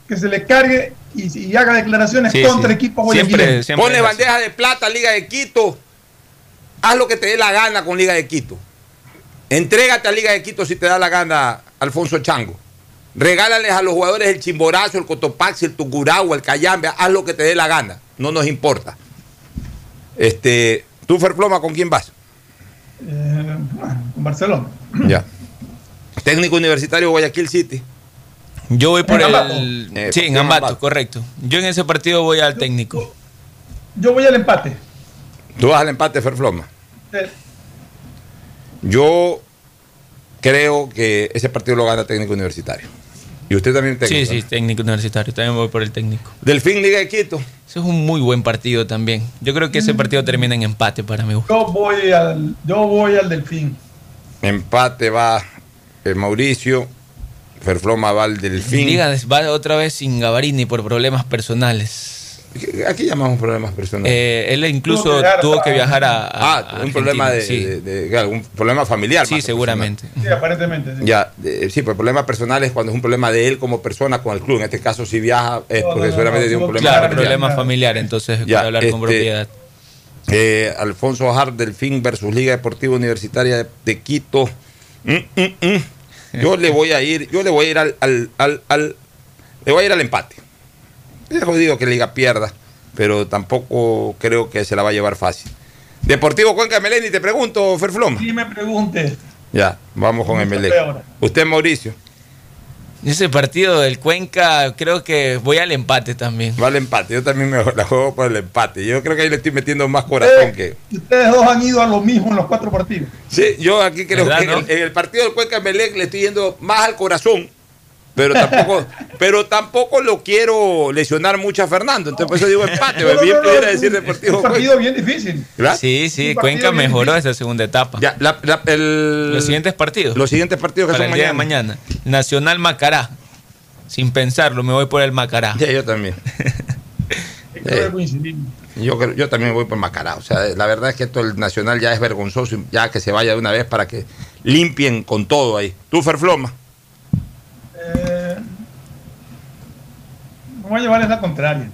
que se le cargue y, y haga declaraciones Sí, contra sí. equipos Siempre, siempre Ponle bandeja de plata a Liga de Quito. Haz lo que te dé la gana con Liga de Quito. Entrégate a Liga de Quito si te da la gana, Alfonso Chango. Regálales a los jugadores el chimborazo, el cotopaxi, el tucuragua, el cayambe. Haz lo que te dé la gana. No nos importa. Este, tú, Ferploma, ¿con quién vas? Eh, bueno, con Barcelona. Ya. Técnico Universitario Guayaquil City. Yo voy por En Ambato. el. Eh, sí, en Ambato, Ambato. correcto. Yo en ese partido voy al técnico. Yo voy al empate. Tú vas al empate, Ferfloma. Eh, Yo creo que ese partido lo gana Técnico Universitario. Y usted también técnico. Sí, sí, técnico universitario. También voy por el técnico. Delfín Liga de Quito. Ese es un muy buen partido también. Yo creo que ese partido termina en empate para mí. Yo voy al, yo voy al Delfín. Empate va eh, Mauricio. Ferfloma va al Delfín. Liga va otra vez sin Gavarini por problemas personales. Aquí llamamos problemas personales. Eh, él incluso Tuvo que viajar tuvo a- que viajar a. a- ah, un Argentina, problema de, sí. de- de- de- algún problema familiar. Sí, seguramente. Sí, aparentemente. sí. Ya, de- sí, pues problema personal es cuando es un problema de él como persona con el club. En este caso, si viaja, es No, porque no, no, seguramente no, tiene un problema Claro, familiar. problema familiar, entonces Ya, puede hablar con este, propiedad. Eh, Alfonso Hart, Delfín versus Liga Deportiva Universitaria de, de Quito. Mm, mm, mm. Yo le voy a ir, yo le voy a ir al, al, al, al- le voy a ir al empate. Es jodido que Liga pierda, pero tampoco creo que se la va a llevar fácil. Deportivo Cuenca Meleni, te pregunto, Ferfloma. Sí me pregunte. Ya, vamos con Emelec. Usted, Mauricio. Ese partido del Cuenca, creo que voy al empate también. Va al empate, yo también me la juego por el empate. Yo creo que ahí le estoy metiendo más corazón que. Y ustedes dos han ido a lo mismo en los cuatro partidos. Sí, yo aquí creo ¿Verdad, que en, el, en el partido del Cuenca Melec le estoy yendo más al corazón. Pero tampoco, pero tampoco lo quiero lesionar mucho a Fernando. Entonces por eso digo empate. No, no, bien no, no, pudiera decir Deportivo un partido bien difícil. ¿Verdad? Sí, sí, Cuenca mejoró esa segunda etapa. Ya, la- la- el- Los siguientes partidos. los siguientes partidos que para son el día mañana. de mañana. Nacional Macará. Sin pensarlo, me voy por el Macará. Sí, yo también. Coincidimos. Yo, creo- yo también voy por Macará. O sea, la verdad es que esto el Nacional ya es vergonzoso. y Ya que se vaya de una vez para que limpien con todo ahí. Tú, Ferfloma. Eh, no voy a llevar esa contraria.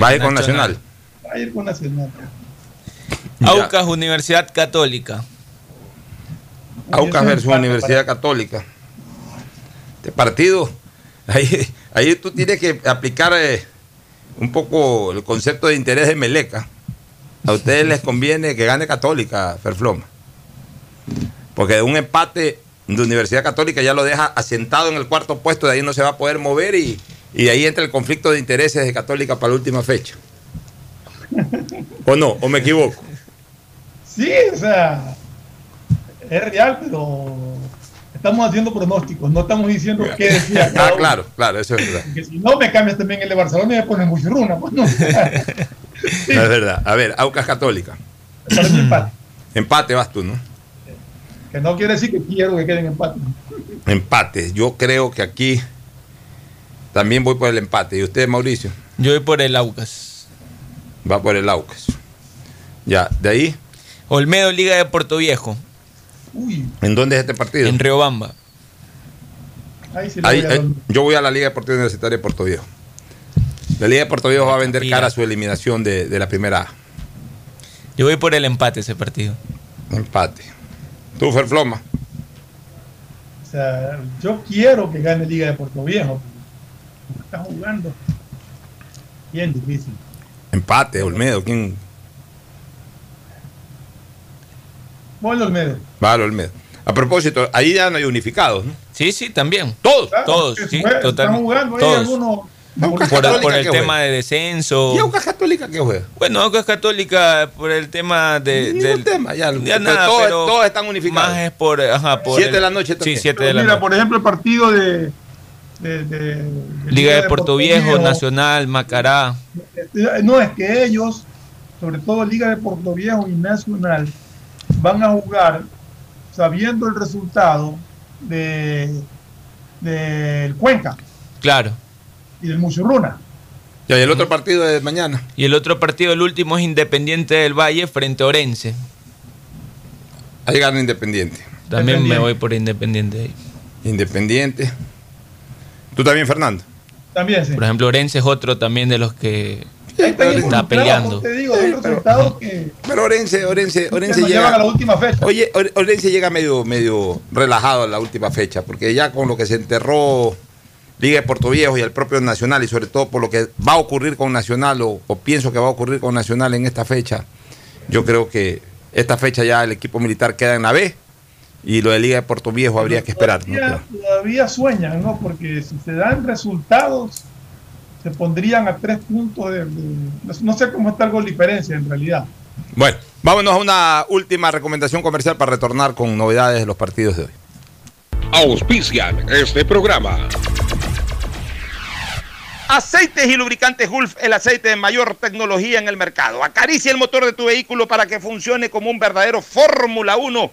Va a ir con Nacional. Va a ir con Nacional. Aucas Universidad Católica. Aucas versus Universidad Católica. Este partido, ahí, ahí tú tienes que aplicar eh, un poco el concepto de interés de Meleca. A ustedes les conviene que gane Católica, Ferfloma. Porque de un empate de Universidad Católica ya lo deja asentado en el cuarto puesto, de ahí no se va a poder mover y, y de ahí entra el conflicto de intereses de Católica para la última fecha. ¿O no? ¿O me equivoco? Sí, o sea, es real, pero estamos haciendo pronósticos, no estamos diciendo qué decía Ah, claro, claro, eso es verdad. Porque si no, me cambias también el de Barcelona y me pones Muchurruna. Pues no. Es verdad. A ver, Aucas Católica. Empate. Empate vas tú, ¿no? Que no quiere decir que quiero que queden empate. Empate. Yo creo que aquí también voy por el empate. ¿Y usted, Mauricio? Yo voy por el Aucas. Va por el Aucas. Ya, de ahí, Olmedo Liga de Puerto Viejo. Uy, ¿en dónde es este partido? En Riobamba. ahí sí le Ahí, voy a eh, yo voy a la Liga Deportiva Universitaria de Puerto Viejo. La Liga de Puerto Viejo va a vender cara a su eliminación de, de la primera A. Yo voy por el empate ese partido. Empate. ¿Tú, Ferfloma? O sea, yo quiero que gane Liga de Puerto Viejo. Está jugando bien difícil. Empate, Olmedo. ¿Quién Voy Olmedo. va al Olmedo? A propósito, ahí ya no hay unificados, ¿no? Sí, sí, también. Todos. Claro, Todos, sí, juegan, Están jugando ahí todos. algunos. Por, el que tema juega. de descenso. ¿Y Aucas Católica qué juega? Bueno, Aucas Católica por el tema de, del tema, ya, ya pero nada, todos- pero todos están unificados. Más es por, ajá, por Siete el- de la noche Sí. 7 de la Mira, noche. por ejemplo, el partido de. De- de- de Liga de Puerto Viejo, Nacional, Macará. No, es que ellos, sobre todo Liga de Puerto Viejo y Nacional, van a jugar sabiendo el resultado de del Cuenca Claro. y del Muchurruna. Ya, y el otro partido de mañana. Y el otro partido, el último, es Independiente del Valle frente a Orense. Ahí gana Independiente. También me voy por Independiente ahí. Independiente. ¿Tú también, Fernando? También, sí. Por ejemplo, Orense es otro también de los que está peleando. Te digo, que, Pero Orense, Orense, Orense llevan a la llega. última fecha. Oye, Or- Orense llega medio, medio relajado a la última fecha, porque ya con lo que se enterró Liga de Puerto Viejo y el propio Nacional, y sobre todo por lo que va a ocurrir con Nacional, o, o pienso que va a ocurrir con Nacional en esta fecha, yo creo que esta fecha ya el equipo militar queda en la B, y lo de Liga de Puerto Viejo habría que esperar. ¿no? Todavía, todavía sueñan, ¿no? Porque si se dan resultados, se pondrían a tres puntos de, de- no- sé cómo está el gol diferencia en realidad. Bueno, vámonos a una última recomendación comercial para retornar con novedades de los partidos de hoy. Auspician este programa. Aceites y lubricantes Gulf, el aceite de mayor tecnología en el mercado. Acaricia el motor de tu vehículo para que funcione como un verdadero Fórmula 1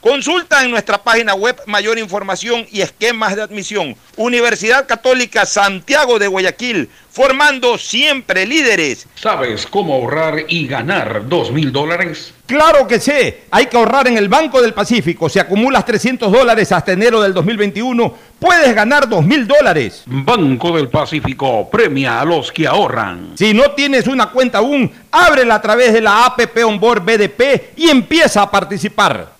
Consulta en nuestra página web mayor información y esquemas de admisión. Universidad Católica Santiago de Guayaquil, formando siempre líderes. ¿Sabes cómo ahorrar y ganar dos mil dólares? Claro que sé, hay que ahorrar en el Banco del Pacífico. Si acumulas 300 dólares hasta enero del 2021, puedes ganar dos mil dólares. Banco del Pacífico premia a los que ahorran. Si no tienes una cuenta aún, ábrela a través de la APP Onboard BDP y empieza a participar.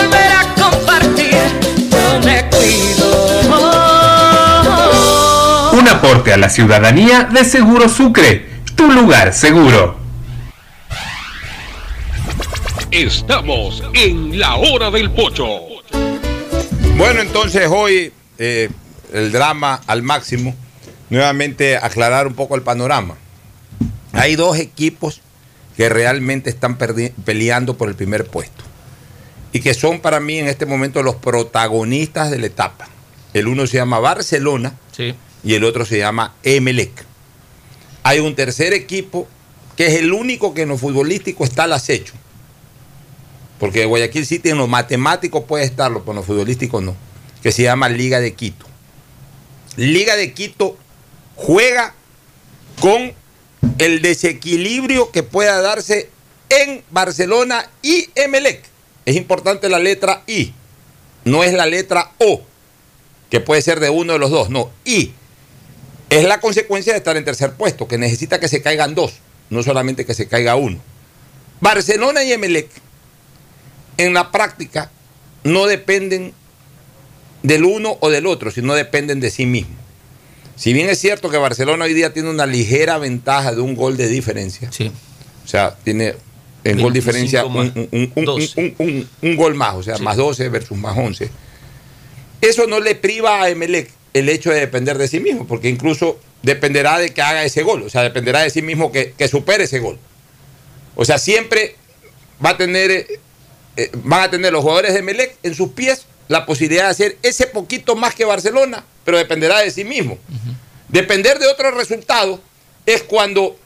volver a compartir. Yo me cuido. Un aporte a la ciudadanía de Seguro Sucre, tu lugar seguro. Estamos en la hora del pocho. Bueno, entonces hoy eh, el drama al máximo. Nuevamente aclarar un poco el panorama. Hay dos equipos que realmente están peleando por el primer puesto y que son para mí en este momento los protagonistas de la etapa. El uno se llama Barcelona y el otro se llama Emelec. Hay un tercer equipo que es el único que en lo futbolístico está al acecho. Porque Guayaquil City en lo matemático puede estarlo, pero en lo futbolístico no. Que se llama Liga de Quito. Liga de Quito juega con el desequilibrio que pueda darse en Barcelona y Emelec. Es importante la letra I, no es la letra O, que puede ser de uno de los dos, no, I. Es la consecuencia de estar en tercer puesto, que necesita que se caigan dos, no solamente que se caiga uno. Barcelona y Emelec, en la práctica, no dependen del uno o del otro, sino dependen de sí mismos. Si bien es cierto que Barcelona hoy día tiene una ligera ventaja de un gol de diferencia. O sea, tiene en gol 25 diferencia un, gol más, o sea, más 12 versus más 11. Eso no le priva a Emelec el hecho de depender de sí mismo, porque incluso dependerá de que haga ese gol, o sea, dependerá de sí mismo que, que supere ese gol. O sea, siempre va a tener, eh, eh, van a tener los jugadores de Emelec en sus pies la posibilidad de hacer ese poquito más que Barcelona, pero dependerá de sí mismo. Depender de otro resultado es cuando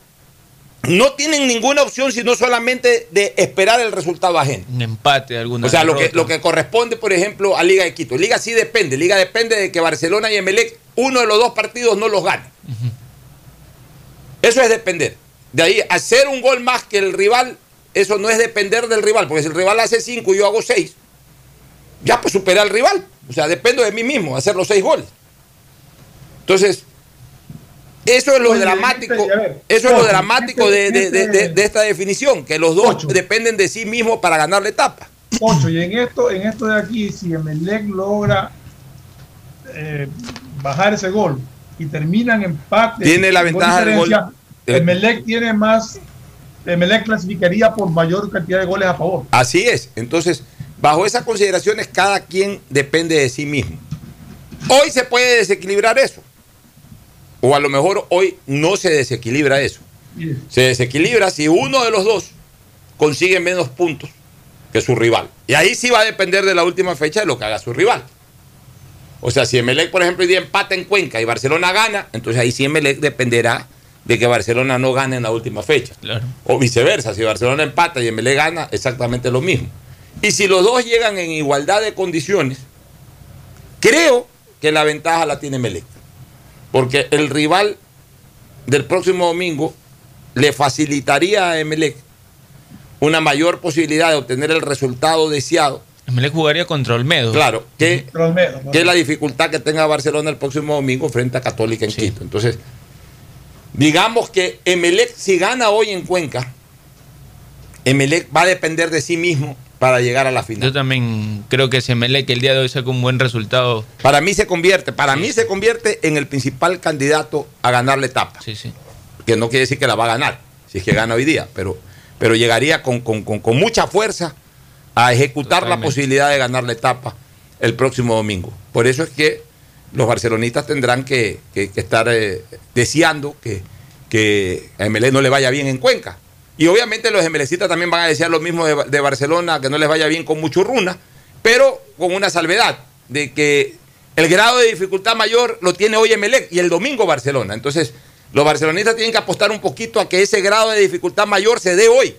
no tienen ninguna opción sino solamente de esperar el resultado ajeno. Un empate, alguna O sea, lo que, lo que corresponde, por ejemplo, a Liga de Quito. Liga sí depende. Liga depende de que Barcelona y Emelec, uno de los dos partidos no los gane. Eso es depender. De ahí, hacer un gol más que el rival, eso no es depender del rival, porque si el rival hace cinco y yo hago seis, ya pues superé al rival. O sea, dependo de mí mismo, hacer los seis goles. Entonces, eso es lo Oye, dramático, ver, eso es lo dramático de, de- de- de- de esta definición, que los dos dependen de sí mismos para ganar la etapa. Ocho, y en esto, en esto de aquí, si Emelec logra eh, bajar ese gol y terminan empate, Tiene la ventaja del gol. diferencia, Emelec tiene más, Emelec clasificaría por mayor cantidad de goles a favor. Así es. Entonces, bajo esas consideraciones, cada quien depende de sí mismo. Hoy se puede desequilibrar eso. O a lo mejor hoy no se desequilibra eso. Se desequilibra si uno de los dos consigue menos puntos que su rival. Y ahí sí va a depender de la última fecha de lo que haga su rival. O sea, si Emelec, por ejemplo, hoy día empata en Cuenca y Barcelona gana, entonces ahí sí Emelec dependerá de que Barcelona no gane en la última fecha. O viceversa, si Barcelona empata y Emelec gana, exactamente lo mismo. Y si los dos llegan en igualdad de condiciones, creo que la ventaja la tiene Emelec. Porque el rival del próximo domingo le facilitaría a Emelec una mayor posibilidad de obtener el resultado deseado. Emelec jugaría contra Olmedo. Claro, que, Olmedo, que la dificultad que tenga Barcelona el próximo domingo frente a Católica en Quito. Entonces, digamos que Emelec, si gana hoy en Cuenca, Emelec va a depender de sí mismo para llegar a la final. Yo también creo que si Emelec el día de hoy saca un buen resultado. Para mí se convierte, para mí se convierte en el principal candidato a ganar la etapa. Sí, sí. Que no quiere decir que la va a ganar, si es que gana hoy día, pero, pero llegaría con, con- con- con mucha fuerza a ejecutar la posibilidad de ganar la etapa el próximo domingo. Por eso es que los barcelonistas tendrán que, que- que estar eh, deseando que, que a MLE no le vaya bien en Cuenca. Y obviamente los MLCistas también van a desear lo mismo de, de Barcelona, que no les vaya bien con Muchurruna, pero con una salvedad, de que el grado de dificultad mayor lo tiene hoy Emelec y el domingo Barcelona. Entonces, los barcelonistas tienen que apostar un poquito a que ese grado de dificultad mayor se dé hoy.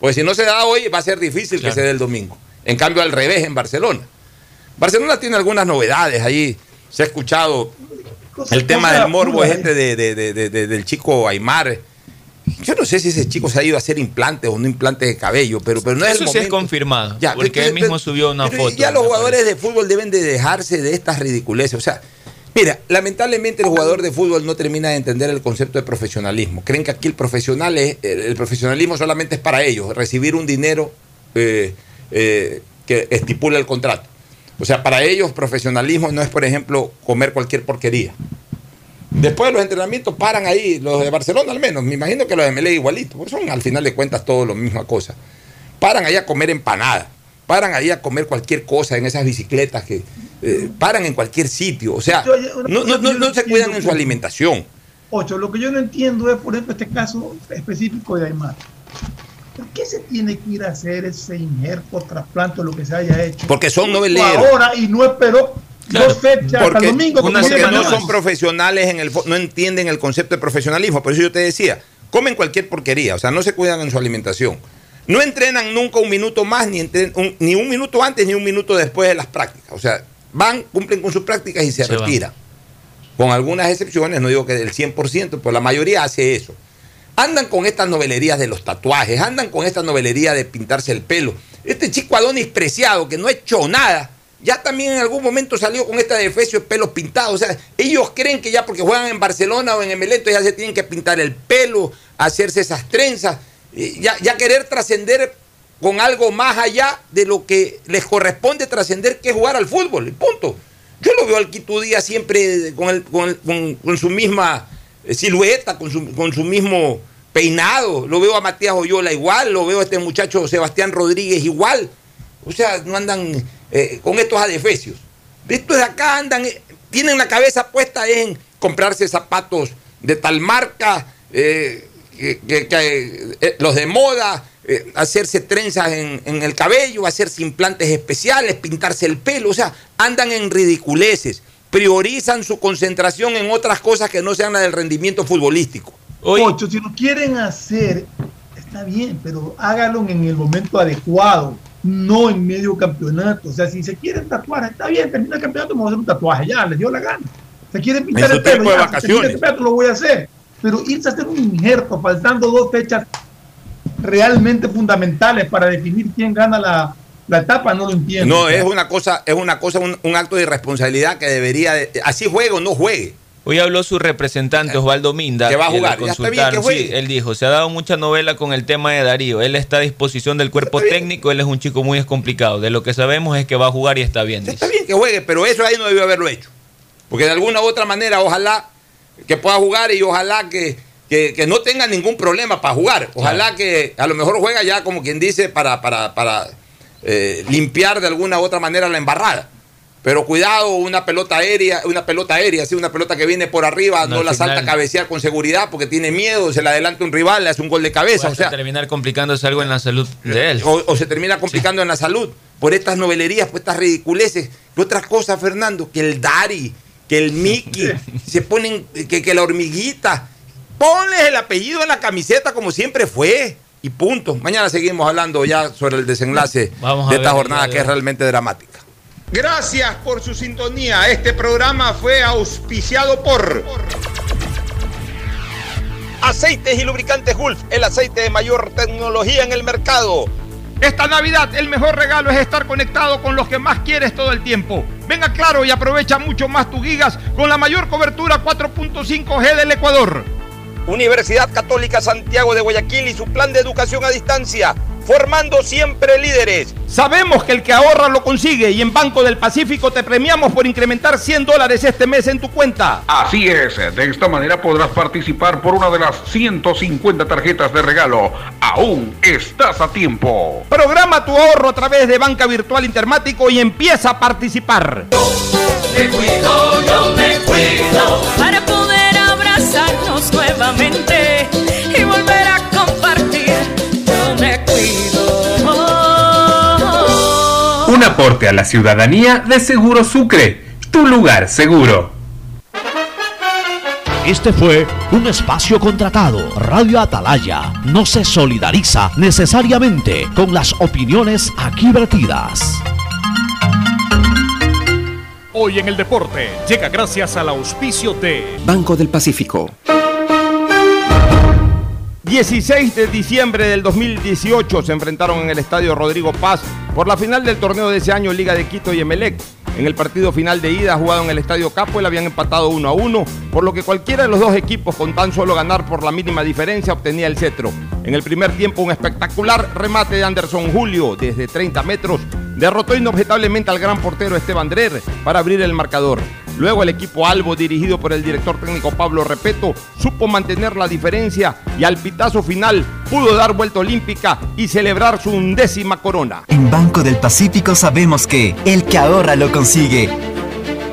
Pues si no se da hoy, va a ser difícil que se dé el domingo. En cambio, al revés en Barcelona. Barcelona tiene algunas novedades ahí. Se ha escuchado el tema del morbo pura, de- de- de- de- de- del chico Aymar. Yo no sé si ese chico se ha ido a hacer implantes o no implantes de cabello, pero, pero no es Eso el sí es momento. confirmado. Ya, porque pero- él mismo pero- subió una foto. Ya los jugadores de fútbol deben de dejarse de estas ridiculeces. O sea, mira, lamentablemente el jugador de fútbol no termina de entender el concepto de profesionalismo. Creen que aquí el profesional es, el, el profesionalismo solamente es para ellos, recibir un dinero eh, eh, que estipula el contrato. O sea, para ellos profesionalismo no es, por ejemplo, comer cualquier porquería. Después de los entrenamientos paran ahí, los de Barcelona al menos, me imagino que los de MLE igualito, porque son al final de cuentas todos la misma cosa. Paran ahí a comer empanada, paran ahí a comer cualquier cosa en esas bicicletas que eh, paran en cualquier sitio. O sea, no, no- no- se cuidan en su alimentación. Ocho, lo que yo no entiendo es, por ejemplo, este caso específico de Aymar. ¿Por qué se tiene que ir a hacer ese injerto, trasplante lo que se haya hecho? Porque son noveleros. Ahora y no esperó dos fechas hasta Porque, el domingo. dice no son profesionales en el no entienden el concepto de profesionalismo. Por eso yo te decía, comen cualquier porquería, o sea, no se cuidan en su alimentación. No entrenan nunca un minuto más, ni, entren- un, ni un minuto antes, ni un minuto después de las prácticas. O sea, van, cumplen con sus prácticas y se, Se van. retiran. Con algunas excepciones, no digo que del 100%, pero la mayoría hace eso. Andan con estas novelerías de los tatuajes, andan con esta novelería de pintarse el pelo. Este chico Adonis Preciado, que no ha hecho nada, ya también en algún momento salió con esta de pelos pintados. O sea, ellos creen que ya porque juegan en Barcelona o en Emelec, ya se tienen que pintar el pelo, hacerse esas trenzas, y ya, ya querer trascender con algo más allá de lo que les corresponde trascender, que es jugar al fútbol. Punto. Yo lo veo al Quito Díaz siempre con, el- con con- con su misma eh, silueta, con su, con su mismo peinado. Lo veo a Matías Oyola igual, lo veo a este muchacho Sebastián Rodríguez igual. O sea, no andan eh, con estos adefesios. Estos de acá andan, eh, tienen la cabeza puesta en comprarse zapatos de tal marca, eh, que- que- que, eh, los de moda, eh, hacerse trenzas en, en el cabello, hacerse implantes especiales, pintarse el pelo, o sea, andan en ridiculeces, priorizan su concentración en otras cosas que no sean la del rendimiento futbolístico. Ocho, si lo quieren hacer, está bien, pero hágalo en el momento adecuado, no en medio campeonato. O sea, si se quieren tatuar, está bien, termina el campeonato, vamos a hacer un tatuaje, ya, les dio la gana. Se quieren pintar el pelo, ya, si termina el vacaciones. campeonato, lo voy a hacer. Pero irse a hacer un injerto, faltando dos fechas realmente fundamentales para definir quién gana la, la etapa, no lo entiendo. No, es una cosa, es una cosa, un, un acto de irresponsabilidad que debería, de- así juegue o no juegue. Hoy habló su representante Osvaldo Minda. Que va a jugar, bien. Sí, él dijo, se ha dado mucha novela con el tema de Darío. Él está a disposición del cuerpo técnico, él es un chico muy descomplicado. De lo que sabemos es que va a jugar y está bien. dice. Está bien que juegue, pero eso ahí no debió haberlo hecho. Porque de alguna u otra manera, ojalá que pueda jugar y ojalá que, que- que no tenga ningún problema para jugar. Ojalá que a lo mejor juega ya, como quien dice, para, para, para eh, limpiar de alguna u otra manera la embarrada. Pero cuidado, una pelota aérea, una pelota aérea, sí, una pelota que viene por arriba, No, la salta a cabecear con seguridad porque tiene miedo, se le adelanta un rival, le hace un gol de cabeza. O sea, terminar complicándose algo en la salud de él. o, o se termina complicando en la salud por estas novelerías, por estas ridiculeces. Y otras cosas, Fernando, que el Dari, que el Mickey, se ponen, que, que la hormiguita. Ponles el apellido en la camiseta como siempre fue. Y punto. Mañana seguimos hablando ya sobre el desenlace Vamos de esta ver jornada que es realmente dramática. Gracias por su sintonía. Este programa fue auspiciado por Aceites y lubricantes Gulf, el aceite de mayor tecnología en el mercado. Esta Navidad el mejor regalo es estar conectado con los que más quieres todo el tiempo. Venga claro y aprovecha mucho más tus gigas con la mayor cobertura 4.5G del Ecuador. Universidad Católica Santiago de Guayaquil y su plan de educación a distancia. formando siempre líderes. Sabemos que el que ahorra lo consigue y en Banco del Pacífico te premiamos por incrementar 100 dólares este mes en tu cuenta. Así es, de esta manera podrás participar por una de las 150 tarjetas de regalo. Aún estás a tiempo. Programa tu ahorro a través de Banca Virtual Intermático y empieza a participar. Me cuido, yo me cuido para nuevamente y volver a compartir. Yo me cuido. Un aporte a la ciudadanía de Seguro Sucre, tu lugar seguro. Este fue un espacio contratado. Radio Atalaya no se solidariza necesariamente con las opiniones aquí vertidas. Hoy en el deporte llega gracias al auspicio de Banco del Pacífico. 16 de diciembre del 2018 se enfrentaron en el estadio Rodrigo Paz por la final del torneo de ese año Liga de Quito y Emelec. En el partido final de ida jugado en el estadio Capo, habían empatado 1 a 1, por lo que cualquiera de los dos equipos con tan solo ganar por la mínima diferencia obtenía el cetro. En el primer tiempo un espectacular remate de Anderson Julio desde 30 metros derrotó inobjetablemente al gran portero Esteban Drer para abrir el marcador. Luego el equipo Albo, dirigido por el director técnico Pablo Repeto, supo mantener la diferencia y al pitazo final pudo dar vuelta olímpica y celebrar su undécima corona. En Banco del Pacífico sabemos que el que ahorra lo consigue.